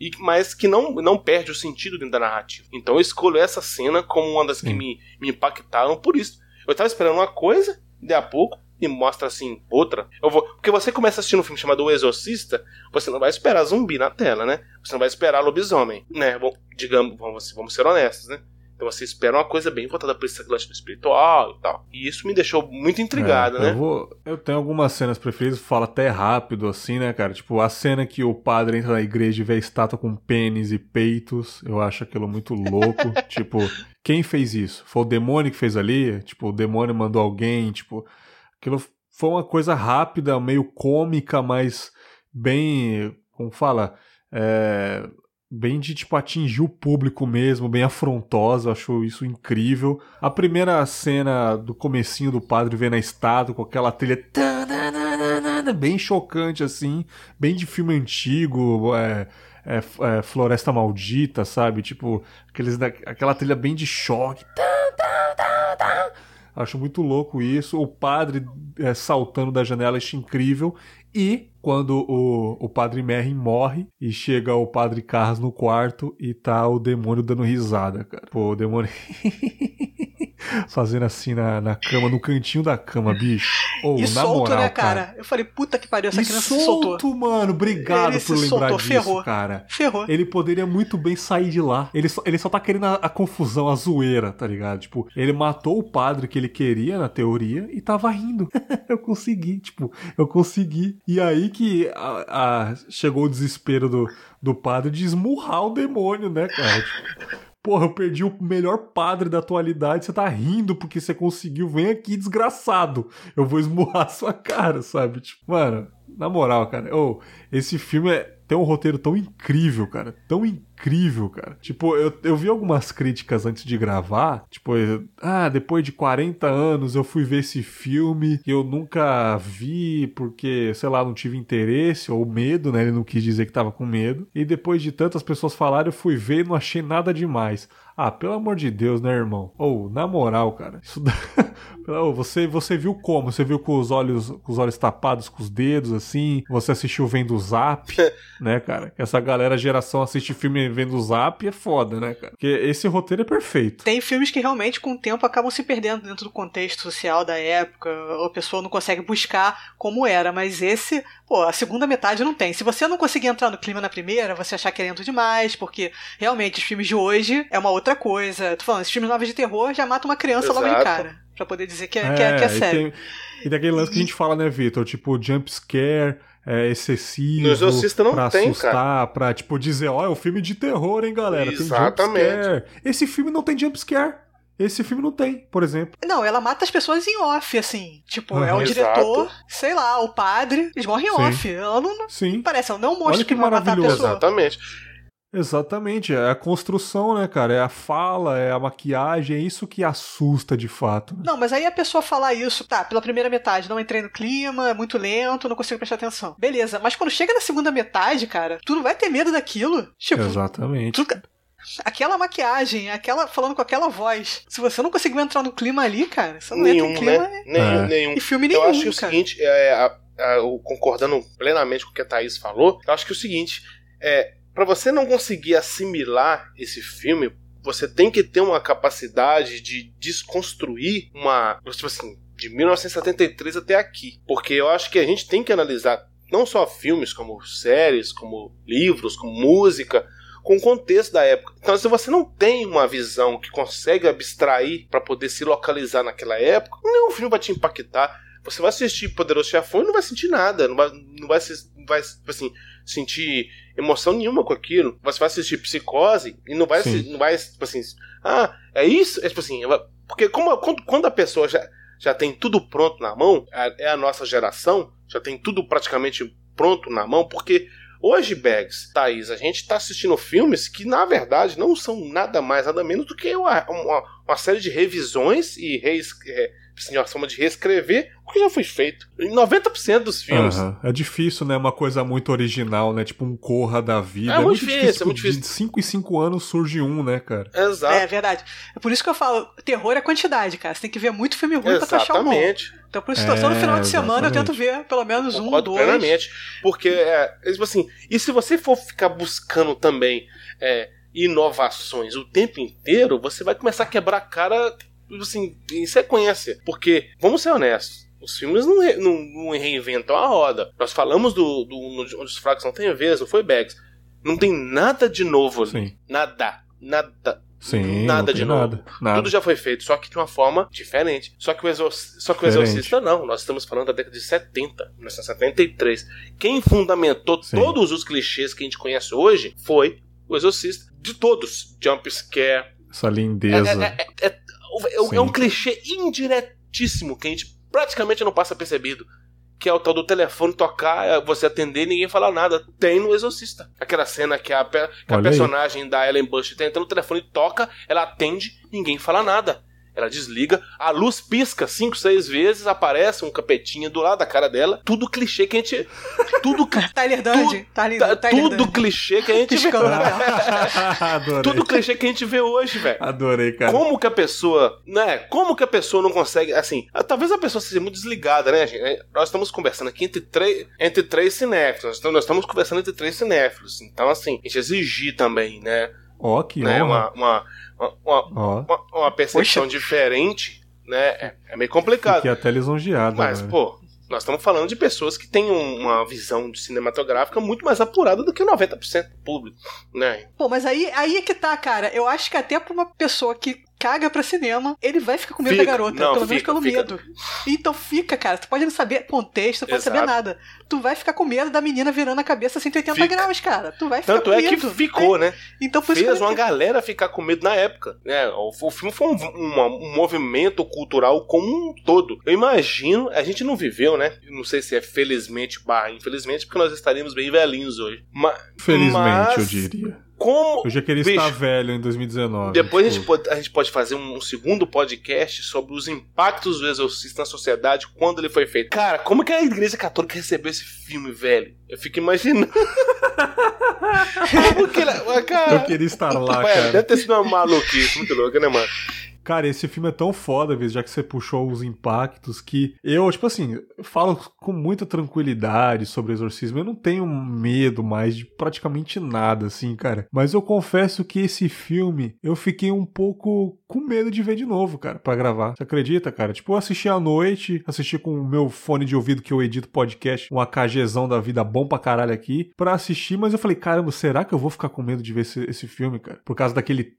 E, mas que não, não perde o sentido dentro da narrativa. Então eu escolho essa cena como uma das que Sim. me, me impactaram por isso. Eu tava esperando uma coisa, de a pouco, e mostra assim, outra. Eu vou. Porque você começa assistindo um filme chamado O Exorcista, você não vai esperar zumbi na tela, né? Você não vai esperar lobisomem, né? Bom, digamos, vamos, vamos ser honestos, né? Então você espera uma coisa bem voltada para esse lance espiritual e tal. E isso me deixou muito intrigado, É, né? Eu, vou, eu tenho algumas cenas preferidas, fala até rápido, assim, né, cara? Tipo, a cena que o padre entra na igreja e vê a estátua com pênis e peitos, eu acho aquilo muito louco. tipo, quem fez isso? Foi o demônio que fez ali? Tipo, o demônio mandou alguém, tipo... Aquilo foi uma coisa rápida, meio cômica, mas bem... Como fala? É, bem de tipo atingir o público mesmo, bem afrontosa, acho isso incrível. A primeira cena do comecinho do padre vendo a estátua com aquela trilha bem chocante assim, bem de filme antigo, é, é, é, Floresta Maldita, sabe? Tipo, aqueles, da- aquela trilha bem de choque. Acho muito louco isso. O padre é, saltando da janela, acho incrível. E quando o, o padre Merrin morre e chega o padre Carras no quarto e tá o demônio dando risada, cara. Pô, o demônio. Fazendo assim na, na cama, no cantinho da cama, bicho. Ô, E solto, moral, né, cara? Eu falei, puta que pariu, essa E criança se soltou. solto, mano. Obrigado Ele por se lembrar soltou, disso, ferrou. cara. Ferrou. Ele poderia muito bem sair de lá. Ele só, ele só tá querendo a, a confusão, a zoeira, tá ligado? Tipo, ele matou o padre que ele queria, na teoria, e tava rindo. eu consegui, tipo, eu consegui. E aí que a- a- chegou o desespero do, do padre de esmurrar o demônio, né, cara? Tipo, Porra, eu perdi o melhor padre da atualidade. Você tá rindo porque você conseguiu. Vem aqui, desgraçado. Eu vou esmurrar sua cara, sabe? Tipo, mano, na moral, cara. ô, esse filme é- tem um roteiro tão incrível, cara. Tão incrível, cara. Tipo, eu, eu vi algumas críticas antes de gravar. Tipo, ah, depois de 40 anos eu fui ver esse filme e eu nunca vi porque, sei lá, não tive interesse ou medo, né? Ele não quis dizer que tava com medo. E depois de tantas pessoas falarem, eu fui ver e não achei nada demais. Ah, pelo amor de Deus, né, irmão? Ou, na moral, cara. Isso dá... Você, você viu como? Você viu com os olhos com os olhos tapados, com os dedos, assim? Você assistiu vendo o zap, né, cara? Essa galera geração assiste filme vendo o zap é foda, né, cara? Porque esse roteiro é perfeito. Tem filmes que realmente, com o tempo, acabam se perdendo dentro do contexto social da época, ou a pessoa não consegue buscar como era, mas esse, pô, a segunda metade não tem. Se você não conseguir entrar no clima na primeira, você achar que é lento demais, porque realmente os filmes de hoje é uma outra coisa. Tô falando, esses filmes novos de terror já matam uma criança logo de Exato. cara, pra poder dizer que é, que é, que é e sério. tem, e tem aquele lance que a gente fala, né, Vitor? Tipo, jump scare é excessivo. No Exorcista não pra tem, assustar, pra, tipo, dizer, ó, é um filme de terror, hein, galera? Exatamente. Esse filme não tem jump scare. Esse filme não tem, por exemplo. Não, ela mata as pessoas em off, assim. Tipo, é Aham. o Exato. sei lá, o padre, eles morrem em off. Ela não, não Sim. parece, ela não é monstro Olha que vai matar a pessoa. Exatamente. Exatamente, é a construção, né, cara? É a fala, é a maquiagem, é isso que assusta de fato. né? Não, mas aí a pessoa falar isso, tá, pela primeira metade, não entrei no clima, é muito lento, não consigo prestar atenção. Beleza, mas quando chega na segunda metade, cara, tu não vai ter medo daquilo. Tipo, Exatamente. tu- aquela maquiagem, aquela falando com aquela voz. Se você não conseguiu entrar no clima ali, cara, você não Nenhum, entra em clima né? Nenhum, É. nenhum. em filme nenhum, eu acho que o cara. seguinte, é, a- a- eu concordando plenamente com o que a Thaís falou, eu acho que o seguinte, é, para você não conseguir assimilar esse filme, você tem que ter uma capacidade de desconstruir uma, tipo assim, de 1973 até aqui, porque eu acho que a gente tem que analisar não só filmes, como séries, como livros, como música, com o contexto da época. Então, se você não tem uma visão que consegue abstrair para poder se localizar naquela época, nenhum filme vai te impactar. Você vai assistir Poderoso Chefão e não vai sentir nada, não vai, não vai, se- vai tipo assim, sentir emoção nenhuma com aquilo. Você vai assistir Psicose e não vai, se- não vai tipo assim, ah, é isso? É tipo assim, porque como, quando, quando a pessoa já, já tem tudo pronto na mão, é a nossa geração, já tem tudo praticamente pronto na mão, porque hoje, Bags, Thaís, a gente tá assistindo filmes que, na verdade, não são nada mais, nada menos do que uma, uma, uma série de revisões e reis, é, assim, uma forma de reescrever o que já foi feito. Em 90% dos filmes. Aham. É difícil, né? Uma coisa muito original, né? Tipo um Corra da vida. É muito difícil, é muito difícil. De 5 em 5 anos surge um, né, cara? Exato. É verdade. É por isso que eu falo, terror é quantidade, cara. Você tem que ver muito filme ruim pra tu achar um bom. Exatamente. Então, por situação, no É, final de semana, eu exatamente. tento ver pelo menos um, Concordo dois. plenamente. Porque, é, é, tipo assim, e se você for ficar buscando também é, inovações o tempo inteiro, você vai começar a quebrar a cara, assim, em sequência. Porque, vamos ser honestos, os filmes não, re- não- não reinventam a roda. Nós falamos do, do onde os fracos não têm vez, não foi Bags. Não tem nada de novo ali. Sim. Nada. Nada. Sim, nada de novo. nada. nada. Tudo já foi feito, só que de uma forma diferente. Só que o, Exor... só que o. Exorcista não. Nós estamos falando da década de 70, 1973. Quem fundamentou Sim. todos os clichês que a gente conhece hoje foi o Exorcista. De todos. Jump scare. Essa lindeza. É, é- é- é- é um- é clichê indiretíssimo que a gente praticamente não passa percebido. Que é o tal do telefone tocar, é você atender e ninguém falar nada. Tem no Exorcista. Aquela cena que a, que a Olha aí. personagem da Ellen Bush tá entrando no telefone toca, ela atende, ninguém fala nada. Ela desliga, a luz pisca cinco, seis vezes, aparece um capetinha do lado da cara dela. Tudo clichê que a gente. Tudo, Tyler Dungeon. Tyler, tá- Tyler tudo clichê que a gente vê. Piscando. Adorei. Tudo clichê que a gente vê hoje, velho. Adorei, cara. Como que a pessoa, né? Como que a pessoa não consegue, assim, talvez a pessoa seja muito desligada, né, gente? Eh, Nós estamos conversando aqui entre três, entre três cinéfilos, nós estamos, nós estamos conversando entre três cinéfilos. Então, assim, a gente exigir também, né? Ó, que né uma, uma, uma, uma, uma percepção diferente, né? É, é meio complicado. fiquei até lisonjeado. Mas, velho. pô, nós estamos falando de pessoas que têm um- uma visão de cinematográfica muito mais apurada do que 90% do público, né? Pô, mas aí, aí é que tá, cara. Eu acho que até pra uma pessoa que caga pra cinema, ele vai ficar com medo Fica. da garota. Não, pelo menos fica, pelo fica. medo. Então fica, cara. Tu pode não saber contexto, tu pode Exato. saber nada. Tu vai ficar com medo da menina virando a cabeça 180 Fica. graus, cara. Tu vai ficar Tanto com é que medo. ficou, né? Então por fez que uma galera ficar com medo na época. Né? O, o filme foi um, um- um movimento cultural como um todo. Eu imagino, a gente não viveu, né? Não sei se é felizmente barra infelizmente, porque nós estaríamos bem velhinhos hoje. Ma- Felizmente, mas- eu diria. Como. Eu já queria Bicho, estar velho em 2019. Depois a gente, tipo, pode, a gente pode fazer um, segundo podcast sobre os impactos do Exorcista na sociedade quando ele foi feito. Cara, como que a Igreja Católica recebeu esse filme, velho? Eu fico imaginando. como que ele. Cara, Eu queria estar lá, Ué, cara. Deve ter sido uma maluquice muito louca, né, mano? Cara, esse filme é tão foda, já que você puxou os impactos, que eu, tipo assim, falo com muita tranquilidade sobre exorcismo. Eu não tenho medo mais de praticamente nada, assim, cara. Mas eu confesso que esse filme eu fiquei um pouco com medo de ver de novo, cara, pra gravar. Você acredita, cara? Tipo, eu assisti à noite, assisti com o meu fone de ouvido que eu edito podcast, um AKGzão da vida bom pra caralho aqui, pra assistir, mas eu falei, caramba, será que eu vou ficar com medo de ver esse, esse filme, cara? Por causa daquele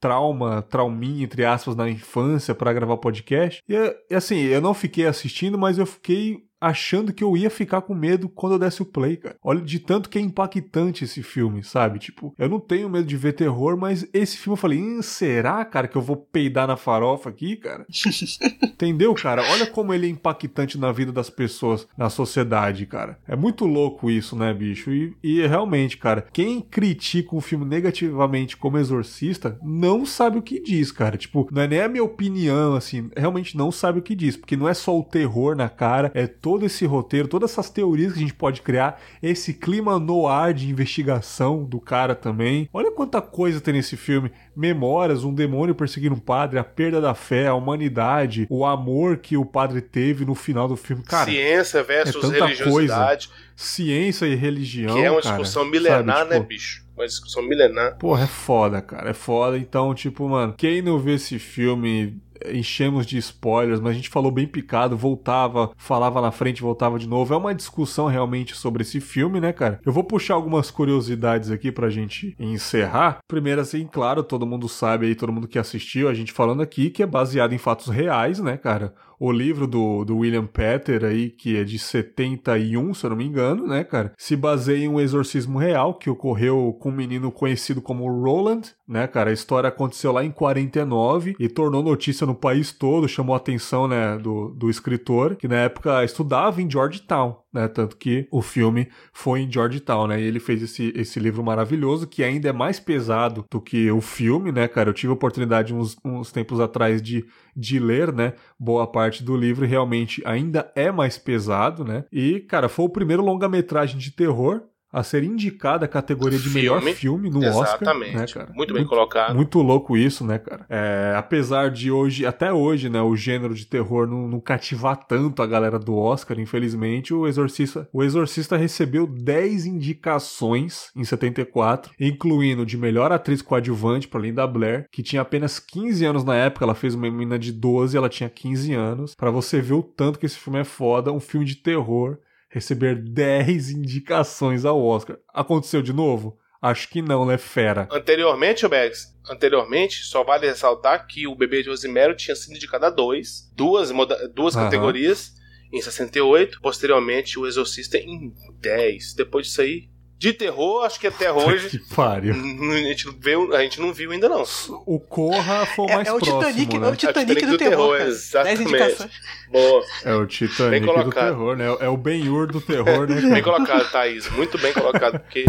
trauma, trauminha, entre aspas, na infância pra gravar podcast. E, assim, eu não fiquei assistindo, mas eu fiquei achando que eu ia ficar com medo quando eu desse o play, cara. Olha, de tanto que é impactante esse filme, sabe? Tipo, eu não tenho medo de ver terror, mas esse filme eu falei, hum, será, cara, que eu vou peidar na farofa aqui, cara? Entendeu, cara? Olha como ele é impactante na vida das pessoas, na sociedade, cara. É muito louco isso, né, bicho? E, e realmente, cara, quem critica um filme negativamente como Exorcista não sabe o que diz, cara. Tipo, não é nem a minha opinião, assim, realmente não sabe o que diz, porque não é só o terror na cara, é todo esse roteiro, todas essas teorias que a gente pode criar, esse clima no ar de investigação do cara também. Olha quanta coisa tem nesse filme. Memórias, um demônio perseguindo um padre, a perda da fé, a humanidade, o amor que o padre teve no final do filme. Cara, Ciência versus é religiosidade, ciência e religião. que é uma cara, discussão milenar, sabe? né, Tipo, bicho? Uma discussão milenar. Porra, é foda, cara. É foda. Então, tipo, mano, quem não vê esse filme, enchemos de spoilers, mas a gente falou bem picado, voltava, falava na frente, voltava de novo. É uma discussão realmente sobre esse filme, né, cara? Eu vou puxar algumas curiosidades aqui pra gente encerrar. Primeiro, assim, claro, todo mundo sabe aí, todo mundo que assistiu, a gente falando aqui que é baseado em fatos reais, né, cara? O livro do, do William Petter aí, que é de 71, se eu não me engano, né, cara? Se baseia em um exorcismo real que ocorreu com um menino conhecido como Roland, né, cara? A história aconteceu lá em 49 e tornou notícia no país todo, chamou a atenção, né, do, do escritor, que na época estudava em Georgetown, né? Tanto que o filme foi em Georgetown, né? E ele fez esse, esse livro maravilhoso, que ainda é mais pesado do que o filme, né, cara? Eu tive a oportunidade uns, uns tempos atrás de, de ler, né? Boa parte do livro realmente ainda é mais pesado, né? E, cara, foi o primeiro longa-metragem de terror a ser indicada a categoria de melhor Filme. filme no Exatamente. Oscar, né, cara? Muito bem colocado. Muito louco isso, né, cara? É, apesar de hoje, até hoje, né, o gênero de terror não, não cativar tanto a galera do Oscar, infelizmente, o Exorcista, o Exorcista recebeu 10 indicações em 74, incluindo de melhor atriz coadjuvante para Linda Blair, que tinha apenas 15 anos na época, ela fez uma menina de 12, ela tinha 15 anos, para você ver o tanto que esse filme é foda, um filme de terror receber 10 indicações ao Oscar. Aconteceu de novo? Acho que não, né, fera? Anteriormente, o Bags, anteriormente, só vale ressaltar que o bebê de Rosemary tinha sido indicado a dois, duas, duas Aham. categorias em 68, posteriormente o Exorcista em 10. Depois disso aí, de terror, acho que até hoje Que pariu. a gente, não viu, a gente não viu ainda não. O Corra foi o É, mais é o próximo, Titanic, né? é o Titanic, Titanic do, do terror, terror, exatamente. Boa, É o Titanic do terror, né? É o Ben-Hur do terror, né, bem colocado, Thaís. Muito bem colocado, porque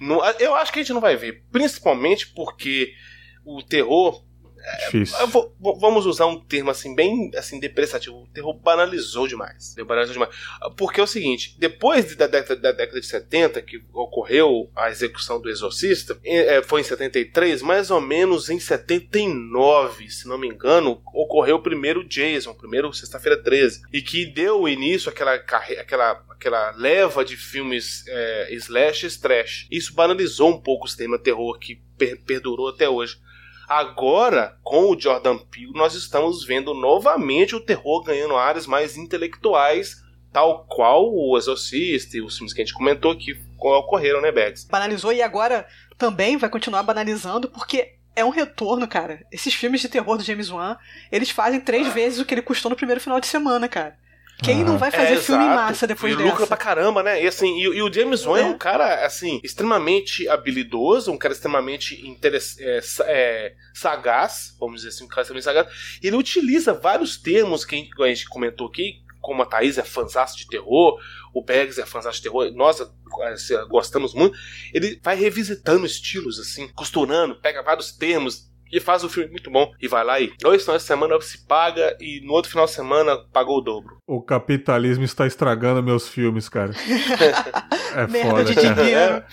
não- eu acho que a gente não vai ver, principalmente porque o terror Difícil. Eu vou- vamos usar um termo assim bem assim depreciativo. O terror banalizou demais. Banalizou demais. Porque é o seguinte, depois de- da, década, da década de 70 que ocorreu a execução do Exorcista, eh, foi em 73, mais ou menos em 79, se não me engano, ocorreu o primeiro Jason, o primeiro Sexta-feira 13, e que deu início àquela aquela aquela leva de filmes eh, slash trash. Isso banalizou um pouco o cinema terror que per- perdurou até hoje. Agora, com o Jordan Peele, nós estamos vendo novamente o terror ganhando áreas mais intelectuais, tal qual o Exorcista e os filmes que a gente comentou aqui ocorreram, né, Bags? Banalizou e agora também vai continuar banalizando, porque é um retorno, cara. Esses filmes de terror do James Wan, eles fazem três vezes o que ele custou no primeiro final de semana, cara. Quem não vai fazer É, filme em exato. massa depois e lucra dessa? pra caramba, né? E, assim, e, e o James Wan é. É. um cara, assim, extremamente habilidoso, um cara extremamente interess- é, é, sagaz, vamos dizer assim, um cara extremamente sagaz. Ele utiliza vários termos que a gente, comentou aqui, como a Thaís é fãzaço de terror, o Beggs é fãzaço de terror, nós assim, gostamos muito. Ele vai revisitando estilos, assim, costurando, pega vários termos, e faz o filme muito bom. E vai lá e dois finais de semana se paga e no outro final de semana pagou o dobro. O capitalismo está estragando meus filmes, cara. É Merda foda, de cara. dinheiro.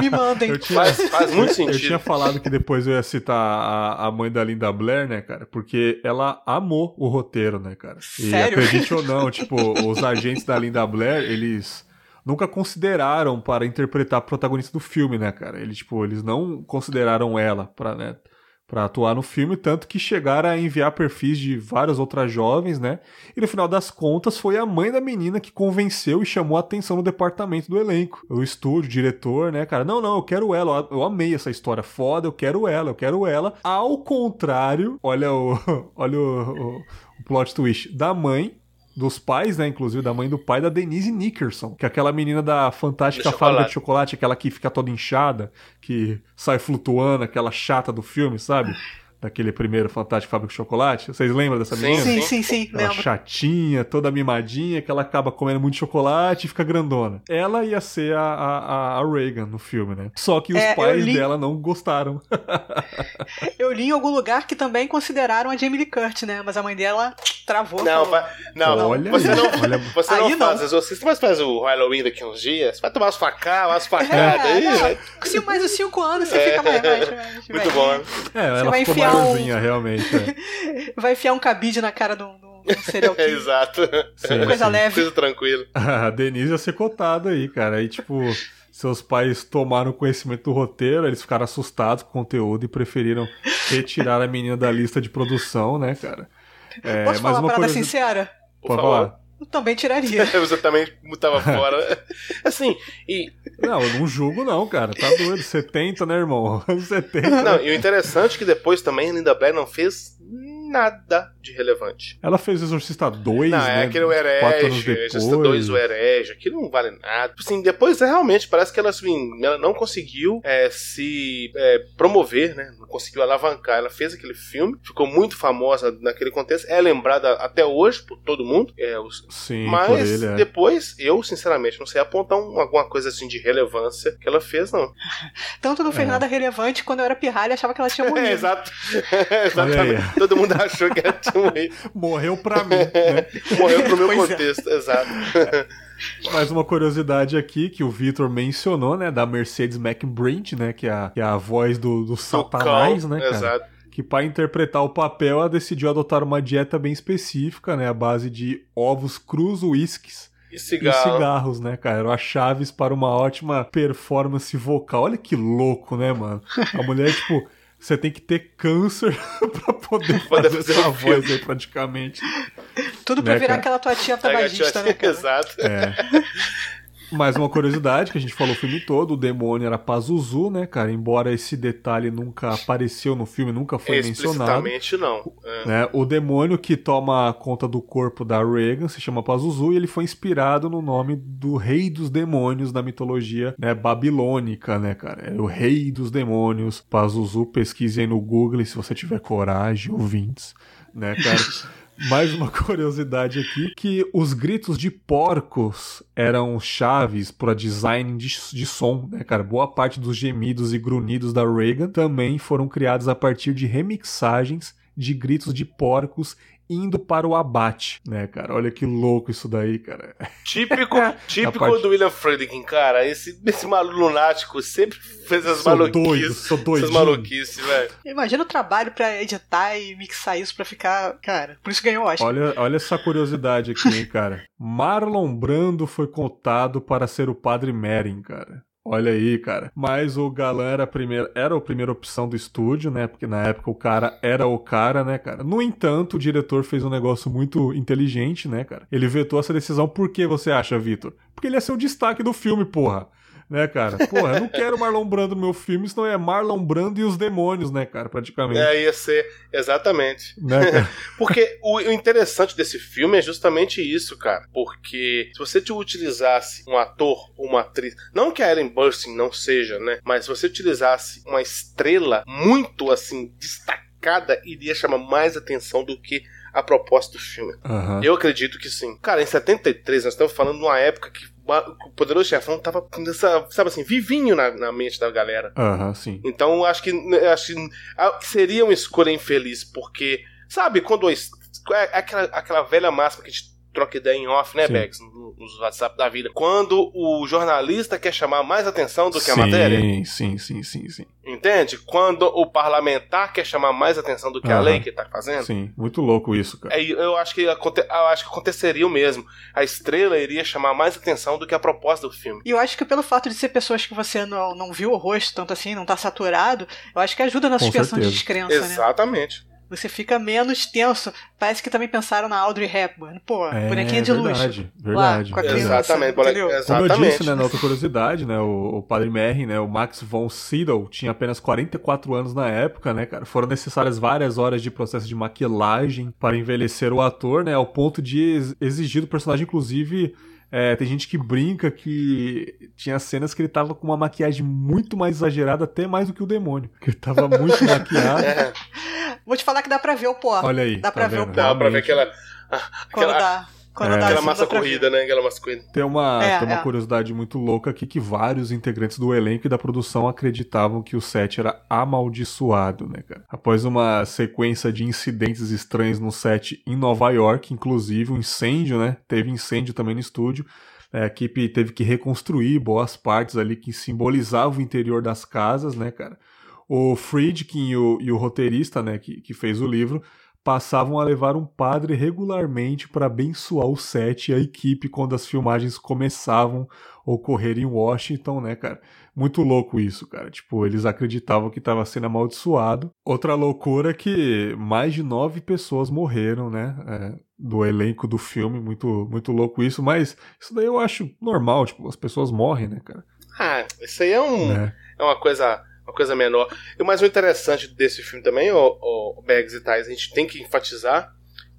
Me mandem. Eu tinha, Faz, faz muito eu sentido. tinha falado que depois eu ia citar a, a mãe da Linda Blair, né, cara? Porque ela amou o roteiro, né, cara? E Sério? acredite ou não, tipo, os agentes da Linda Blair, eles nunca consideraram para interpretar a protagonista do filme, né, cara? Eles, tipo, eles não consideraram ela para, né, para atuar no filme, tanto que chegaram a enviar perfis de várias outras jovens, né? E no final das contas foi a mãe da menina que convenceu e chamou a atenção no departamento do elenco. O estúdio, o diretor, né, cara? Não, não, eu quero ela. Eu amei essa história foda, eu quero ela, eu quero ela. Ao contrário, olha o olha o, o, o plot twist da mãe dos pais, né, inclusive da mãe do pai da Denise Nickerson, que é aquela menina da fantástica Do fábrica chocolate. de chocolate, aquela que fica toda inchada, que sai flutuando, aquela chata do filme, sabe? Daquele primeiro Fantástico Fábrica de Chocolate. Vocês lembram dessa Sim, menina? Sim, sim, sim, Ela lembro. chatinha, toda mimadinha, que ela acaba comendo muito chocolate e fica grandona. Ela ia ser a, a, a Reagan no filme, né? Só que os É, pais li- dela não gostaram. Eu li em algum lugar que também consideraram a Jamie Lee Curtis, né? Mas a mãe dela travou. Não, falou, vai, não, Olha você aí, não, olha- você não Aí não. faz exorcista, mas faz o Halloween daqui a uns dias. Vai tomar umas facadas, umas facadas É, aí. não, se mais uns 5 anos você É. fica mais, mais, mais Muito bom. né? É, ela vai ficou enfiar um- realmente. é. Vai enfiar um cabide na cara do, do, do serial É, killer. exato. Sim, Coisa sim. leve. Coisa tranquila. A Denise ia ser cotada aí, cara. Aí, tipo, seus pais tomaram conhecimento do roteiro, eles ficaram assustados com o conteúdo e preferiram retirar a menina da lista de produção, né, cara? É, Posso falar uma parada curiosi- sincera? Por Pode favor. falar. Eu também tiraria. Você também tava fora. Assim, e, Não, eu não julgo, não, cara. Tá doido. 70, né, irmão? 70. não, e o interessante é que depois também a Linda Blair não fez nada de relevante. Ela fez Exorcista 2, não, né? é aquele o quatro anos herege, depois. Exorcista 2 o herege, aquilo não vale nada. Assim, depois realmente parece que ela, assim, ela não conseguiu é, se é, promover, né? Não conseguiu alavancar. Ela fez aquele filme, ficou muito famosa naquele contexto, é lembrada até hoje por todo mundo. É, os, Sim, por mas ele, é. depois, eu sinceramente não sei apontar um- alguma coisa assim de relevância que ela fez, não. Tanto não fez É. nada relevante quando eu era pirralha achava que ela tinha É, morrido. exato. Exatamente. Todo mundo achou que ela tinha morrido. Morreu pra mim, né? Morreu pro meu Pois é. contexto, exato. Mais uma curiosidade aqui que o Vitor mencionou, né? Da Mercedes McBride, né? Que é a, que é a voz do, do Satanás, né, cara? Exato. que para interpretar o papel ela decidiu adotar uma dieta bem específica, né, à base de ovos crus, uísques E e cigarro. cigarros, né, cara? Eram as chaves para uma ótima performance vocal. Olha que louco, né, mano? A mulher, tipo, você tem que ter câncer pra poder Poder fazer fazer essa um voz aí, praticamente. Tudo pra Né, virar cara? aquela tua tia tabagista, né, cara? Exato. É. Mais uma curiosidade que a gente falou o filme todo, o demônio era Pazuzu, né, cara? Embora esse detalhe nunca apareceu no filme, nunca foi mencionado. Não. É. Né? O demônio que toma conta do corpo da Reagan se chama Pazuzu e ele foi inspirado no nome do rei dos demônios da mitologia né, babilônica, né, cara? É o rei dos demônios. Pazuzu, pesquise aí no Google se você tiver coragem, ouvintes, né, cara? Mais uma curiosidade aqui, que os gritos de porcos eram chaves para design de, de som, né, cara? Boa parte dos gemidos e grunhidos da Reagan também foram criados a partir de remixagens de gritos de porcos indo para o abate, né, cara? Olha que louco isso daí, cara. Típico, típico parte- do William Friedkin, cara. Esse, esse maluco lunático sempre fez as Sou maluquices. doido, sou essas doidinho. maluquices, velho. Imagina o trabalho pra editar e mixar isso pra ficar. Cara, por isso ganhou o Oscar. Olha, olha essa curiosidade aqui, hein, cara. Marlon Brando foi contado para ser o Padre Merrin, cara. Olha aí, cara. Mas o galã era a primeira, era a primeira opção do estúdio, né? Porque na época o cara era o cara, né, cara? No entanto, o diretor fez um negócio muito inteligente, né, cara? Ele vetou essa decisão por que você acha, Vitor? Porque ele ia ser o destaque do filme, porra. Né, cara? Porra, eu não quero Marlon Brando no meu filme, senão é Marlon Brando e os demônios, né, cara? Praticamente. É, ia ser, exatamente. Né? Porque o, interessante desse filme é justamente isso, cara. Porque se você te utilizasse um ator ou uma atriz, não que a Ellen Burstyn não seja, né? Mas se você utilizasse uma estrela muito assim destacada, iria chamar mais atenção do que a proposta do filme. Aham. Eu acredito que sim. Cara, em 73, nós estamos falando de uma época que o Poderoso Chefão tava nessa, sabe assim, vivinho na, na mente da galera. Aham, sim. Então acho que, acho que ah, seria uma escolha infeliz, porque, sabe, quando. é Aquela, aquela velha máxima que a gente troca ideia em off, né, Sim. Bex? no- Nos WhatsApp da vida. Quando o jornalista quer chamar mais atenção do que a sim, matéria. Sim, sim, sim, sim. Entende? Quando o parlamentar quer chamar mais atenção do que a Aham. lei que tá fazendo. Sim, muito louco isso, cara. É, eu acho que eu acho que aconteceria o mesmo. A estrela iria chamar mais atenção do que a proposta do filme. E eu acho que pelo fato de ser pessoas que você não, não viu o rosto tanto assim, não tá saturado, eu acho que ajuda na Com suspensão de descrença, né? Exatamente. Você fica menos tenso. Parece que também pensaram na Audrey Hepburn. Pô, É, bonequinha de luxo. verdade, verdade, a verdade. criança, Exatamente, entendeu? Como eu exatamente. disse, né, na outra curiosidade, né, o, o Padre Merrin, né, o Max von Sydow tinha apenas 44 anos na época, né, cara. Foram necessárias várias horas de processo de maquilagem para envelhecer o ator, né, ao ponto de ex- exigir do personagem, inclusive, é, tem gente que brinca que tinha cenas que ele tava com uma maquiagem muito mais exagerada, até mais do que o demônio. Que ele tava muito maquiado. É, Vou te falar que dá pra ver o pó. Olha aí. Dá tá pra ver o vendo? dá pra ver Realmente. aquela. Quando aquela dá. Quando É. aquela massa corrida, né? Aquela massa corrida. Tem uma, É, tem uma é. curiosidade muito louca aqui que vários integrantes do elenco e da produção acreditavam que o set era amaldiçoado, né, cara? Após uma sequência de incidentes estranhos no set em Nova York, inclusive um incêndio, né? Teve incêndio também no estúdio. A equipe teve que reconstruir boas partes ali que simbolizavam o interior das casas, né, cara? O Friedkin e o, e o roteirista, né, que, que fez o livro, passavam a levar um padre regularmente para abençoar o set e a equipe quando as filmagens começavam a ocorrer em Washington, né, cara? Muito louco isso, cara. Tipo, eles acreditavam que estava sendo amaldiçoado. Outra loucura é que mais de nove pessoas morreram, né? é, do elenco do filme. Muito, muito louco isso. Mas isso daí eu acho normal. Tipo, as pessoas morrem, né, cara? Ah, isso aí é um. Né? É uma coisa. Uma coisa menor. E o mais interessante desse filme também, o, o Bags e Tais, a gente tem que enfatizar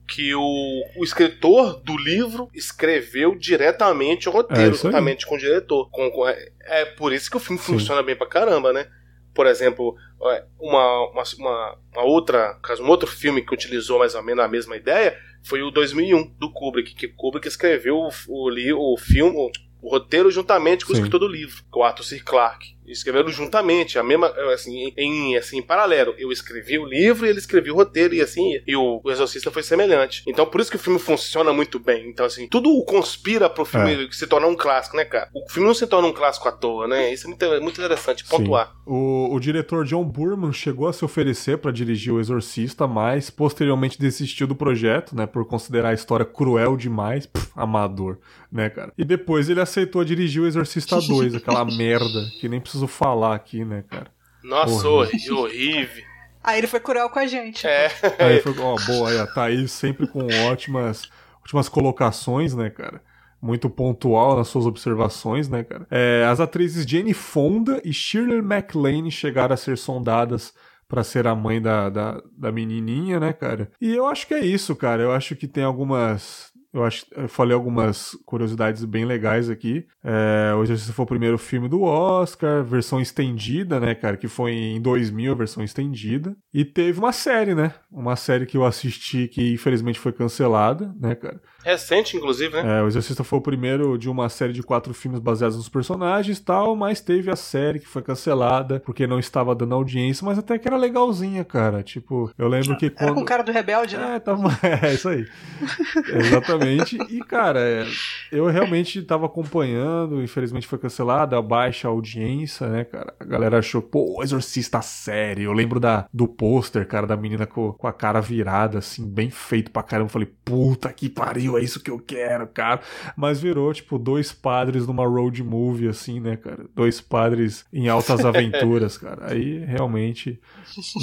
que o, o escritor do livro escreveu diretamente o É roteiro, aí. juntamente com o diretor. Com- com- é, é por isso que o filme Sim. funciona bem pra caramba, né? Por exemplo, é, uma, uma, uma, uma outra, caso, um outro filme que utilizou mais ou menos a mesma ideia foi o 2001 do Kubrick, que Kubrick escreveu o, o, o filme, o, o roteiro juntamente com o Sim. escritor do livro, com o Arthur C. Clarke. Escreveram juntamente, a mesma, assim, em, assim, em paralelo. Eu escrevi o livro e ele escreveu o roteiro e assim, e o, o Exorcista foi semelhante. Então por isso que o filme funciona muito bem. Então assim, tudo conspira pro filme se tornar um clássico, né, cara? O filme não se torna um clássico à toa, né? Isso é muito, muito interessante pontuar. O, o diretor John Burman chegou a se oferecer para dirigir O Exorcista, mas posteriormente desistiu do projeto, né, por considerar a história cruel demais, Pff, amador, né, cara. E depois ele aceitou dirigir O Exorcista 2, aquela merda que nem preciso falar aqui, né, cara. Nossa, Horrível. horrível. horrível. Aí ele foi cruel com a gente. É. Aí foi, ó, boa, aí, ó, tá aí sempre com ótimas, ótimas colocações, né, cara. muito pontual nas suas observações, né, cara? É, as atrizes Jane Fonda e Shirley MacLaine chegaram a ser sondadas para ser a mãe da, da, da menininha, né, cara? E eu acho que é isso, cara. Eu acho que tem algumas eu acho eu falei algumas curiosidades bem legais aqui. É, o Exorcista foi o primeiro filme do Oscar, versão estendida, né, cara? Que foi em 2000, a versão estendida. E teve uma série, né? Uma série que eu assisti que infelizmente foi cancelada, né, cara? Recente, inclusive, né? É, o Exorcista foi o primeiro de uma série de quatro filmes baseados nos personagens e tal, mas teve a série que foi cancelada porque não estava dando audiência, mas até que era legalzinha, cara. Tipo, eu lembro que quando. Era com o cara do Rebelde, né? É, tava... é isso aí. Exatamente. E, cara, é, eu realmente tava acompanhando, infelizmente foi cancelada, a baixa audiência, né, cara? A galera achou, pô, Exorcista série. Eu lembro da, do pôster, cara, da menina com, com a cara virada, assim, bem feito pra caramba. Eu falei, puta que pariu, é isso que eu quero, cara. Mas virou, tipo, dois padres numa road movie, assim, né, cara? Dois padres em altas aventuras, cara. Aí realmente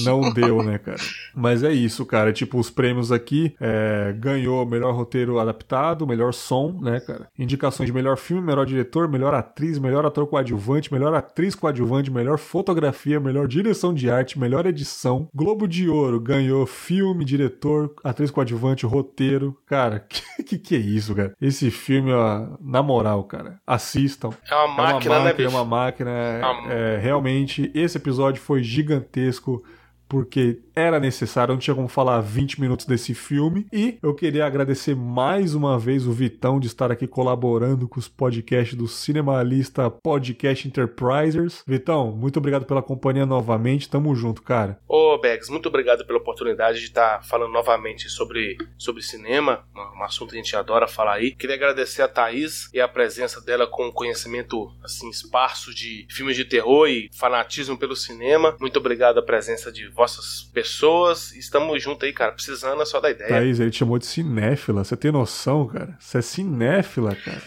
não deu, né, cara? Mas é isso, cara. Tipo, os prêmios aqui é, ganhou melhor roteiro adaptado, melhor som, né, cara? Indicações de melhor filme, melhor diretor, melhor atriz, melhor ator coadjuvante, melhor atriz coadjuvante, melhor fotografia, melhor direção de arte, melhor edição. Globo de Ouro ganhou filme, diretor, atriz coadjuvante, roteiro. Cara, que, que que é isso, cara? Esse filme, ó, na moral, cara, assistam. É uma máquina, é uma né, máquina, bicho? É uma máquina. É, é, realmente, esse episódio foi gigantesco. Porque era necessário, não tinha como falar 20 minutos desse filme. E eu queria agradecer mais uma vez o Vitão de estar aqui colaborando com os podcasts do Cinemalista Podcast Enterprisers. Vitão, muito obrigado pela companhia novamente. Tamo junto, cara. Ô, Begs, muito obrigado pela oportunidade de estar falando novamente sobre, sobre cinema, um, um assunto que a gente adora falar aí. Queria agradecer a Thaís e a presença dela com conhecimento assim esparso de filmes de terror e fanatismo pelo cinema. Muito obrigado a presença de vossas pessoas. Estamos juntos aí, cara. Precisando é só da ideia. Thaís, ele te chamou de cinéfila. Você tem noção, cara? Você é cinéfila, cara.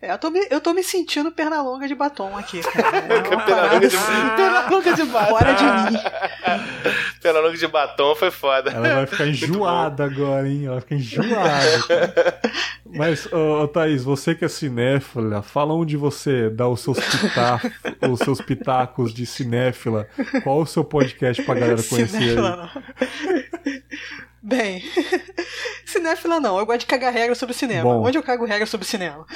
É, eu, tô me, eu tô me sentindo perna longa de batom aqui, cara. É longa de, pela longa de batom. fora de mim. Pela longa de batom foi foda. Ela vai ficar enjoada agora, hein? Ela vai ficar enjoada. Mas, ô, ô, Thaís, você que é cinéfila, fala onde você dá os seus, pitacos, os seus pitacos de cinéfila. Qual o seu podcast pra galera conhecer aí? Cinéfila não. Bem, cinéfila não, eu gosto de cagar regra sobre cinema. Bom. Onde eu cago regra sobre cinema?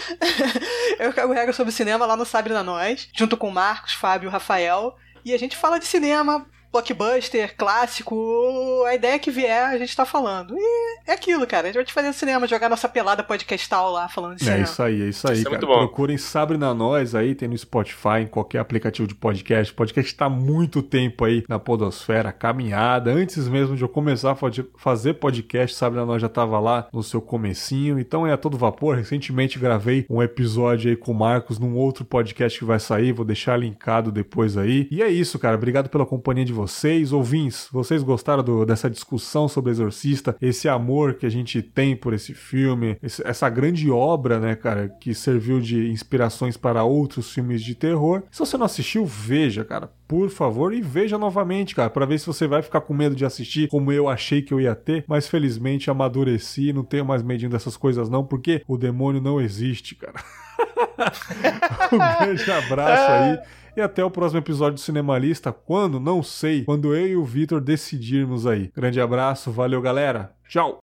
eu cago regra sobre cinema lá no Sabre na Nós, junto com o Marcos, Fábio e o Rafael. E a gente fala de cinema, blockbuster, clássico, a ideia que vier a gente tá falando. E é aquilo, cara. A gente vai te fazer cinema, jogar nossa pelada podcastal lá falando de É cinema. isso aí, é isso aí, Isso é cara. muito bom. Procurem Sabre na Nós aí, tem no Spotify, em qualquer aplicativo de podcast. O podcast tá há muito tempo aí na podosfera, caminhada. Antes mesmo de eu começar a fazer podcast, Sabre na Nós já tava lá no seu comecinho. Então é a todo vapor. Recentemente gravei um episódio aí com o Marcos num outro podcast que vai sair. Vou deixar linkado depois aí. E é isso, cara. Obrigado pela companhia de vocês. Ouvintes, vocês gostaram do- dessa discussão sobre Exorcista? Esse amor que a gente tem por esse filme, esse- essa grande obra, né, cara, que serviu de inspirações para outros filmes de terror. Se você não assistiu, veja, cara, por favor, e veja novamente, cara, para ver se você vai ficar com medo de assistir como eu achei que eu ia ter, mas felizmente amadureci, não tenho mais medinho dessas coisas não, porque o demônio não existe, cara. um grande abraço aí. E até o próximo episódio do Cinemalista, quando? Não sei. Quando eu e o Vitor decidirmos aí. Grande abraço, valeu galera. Tchau.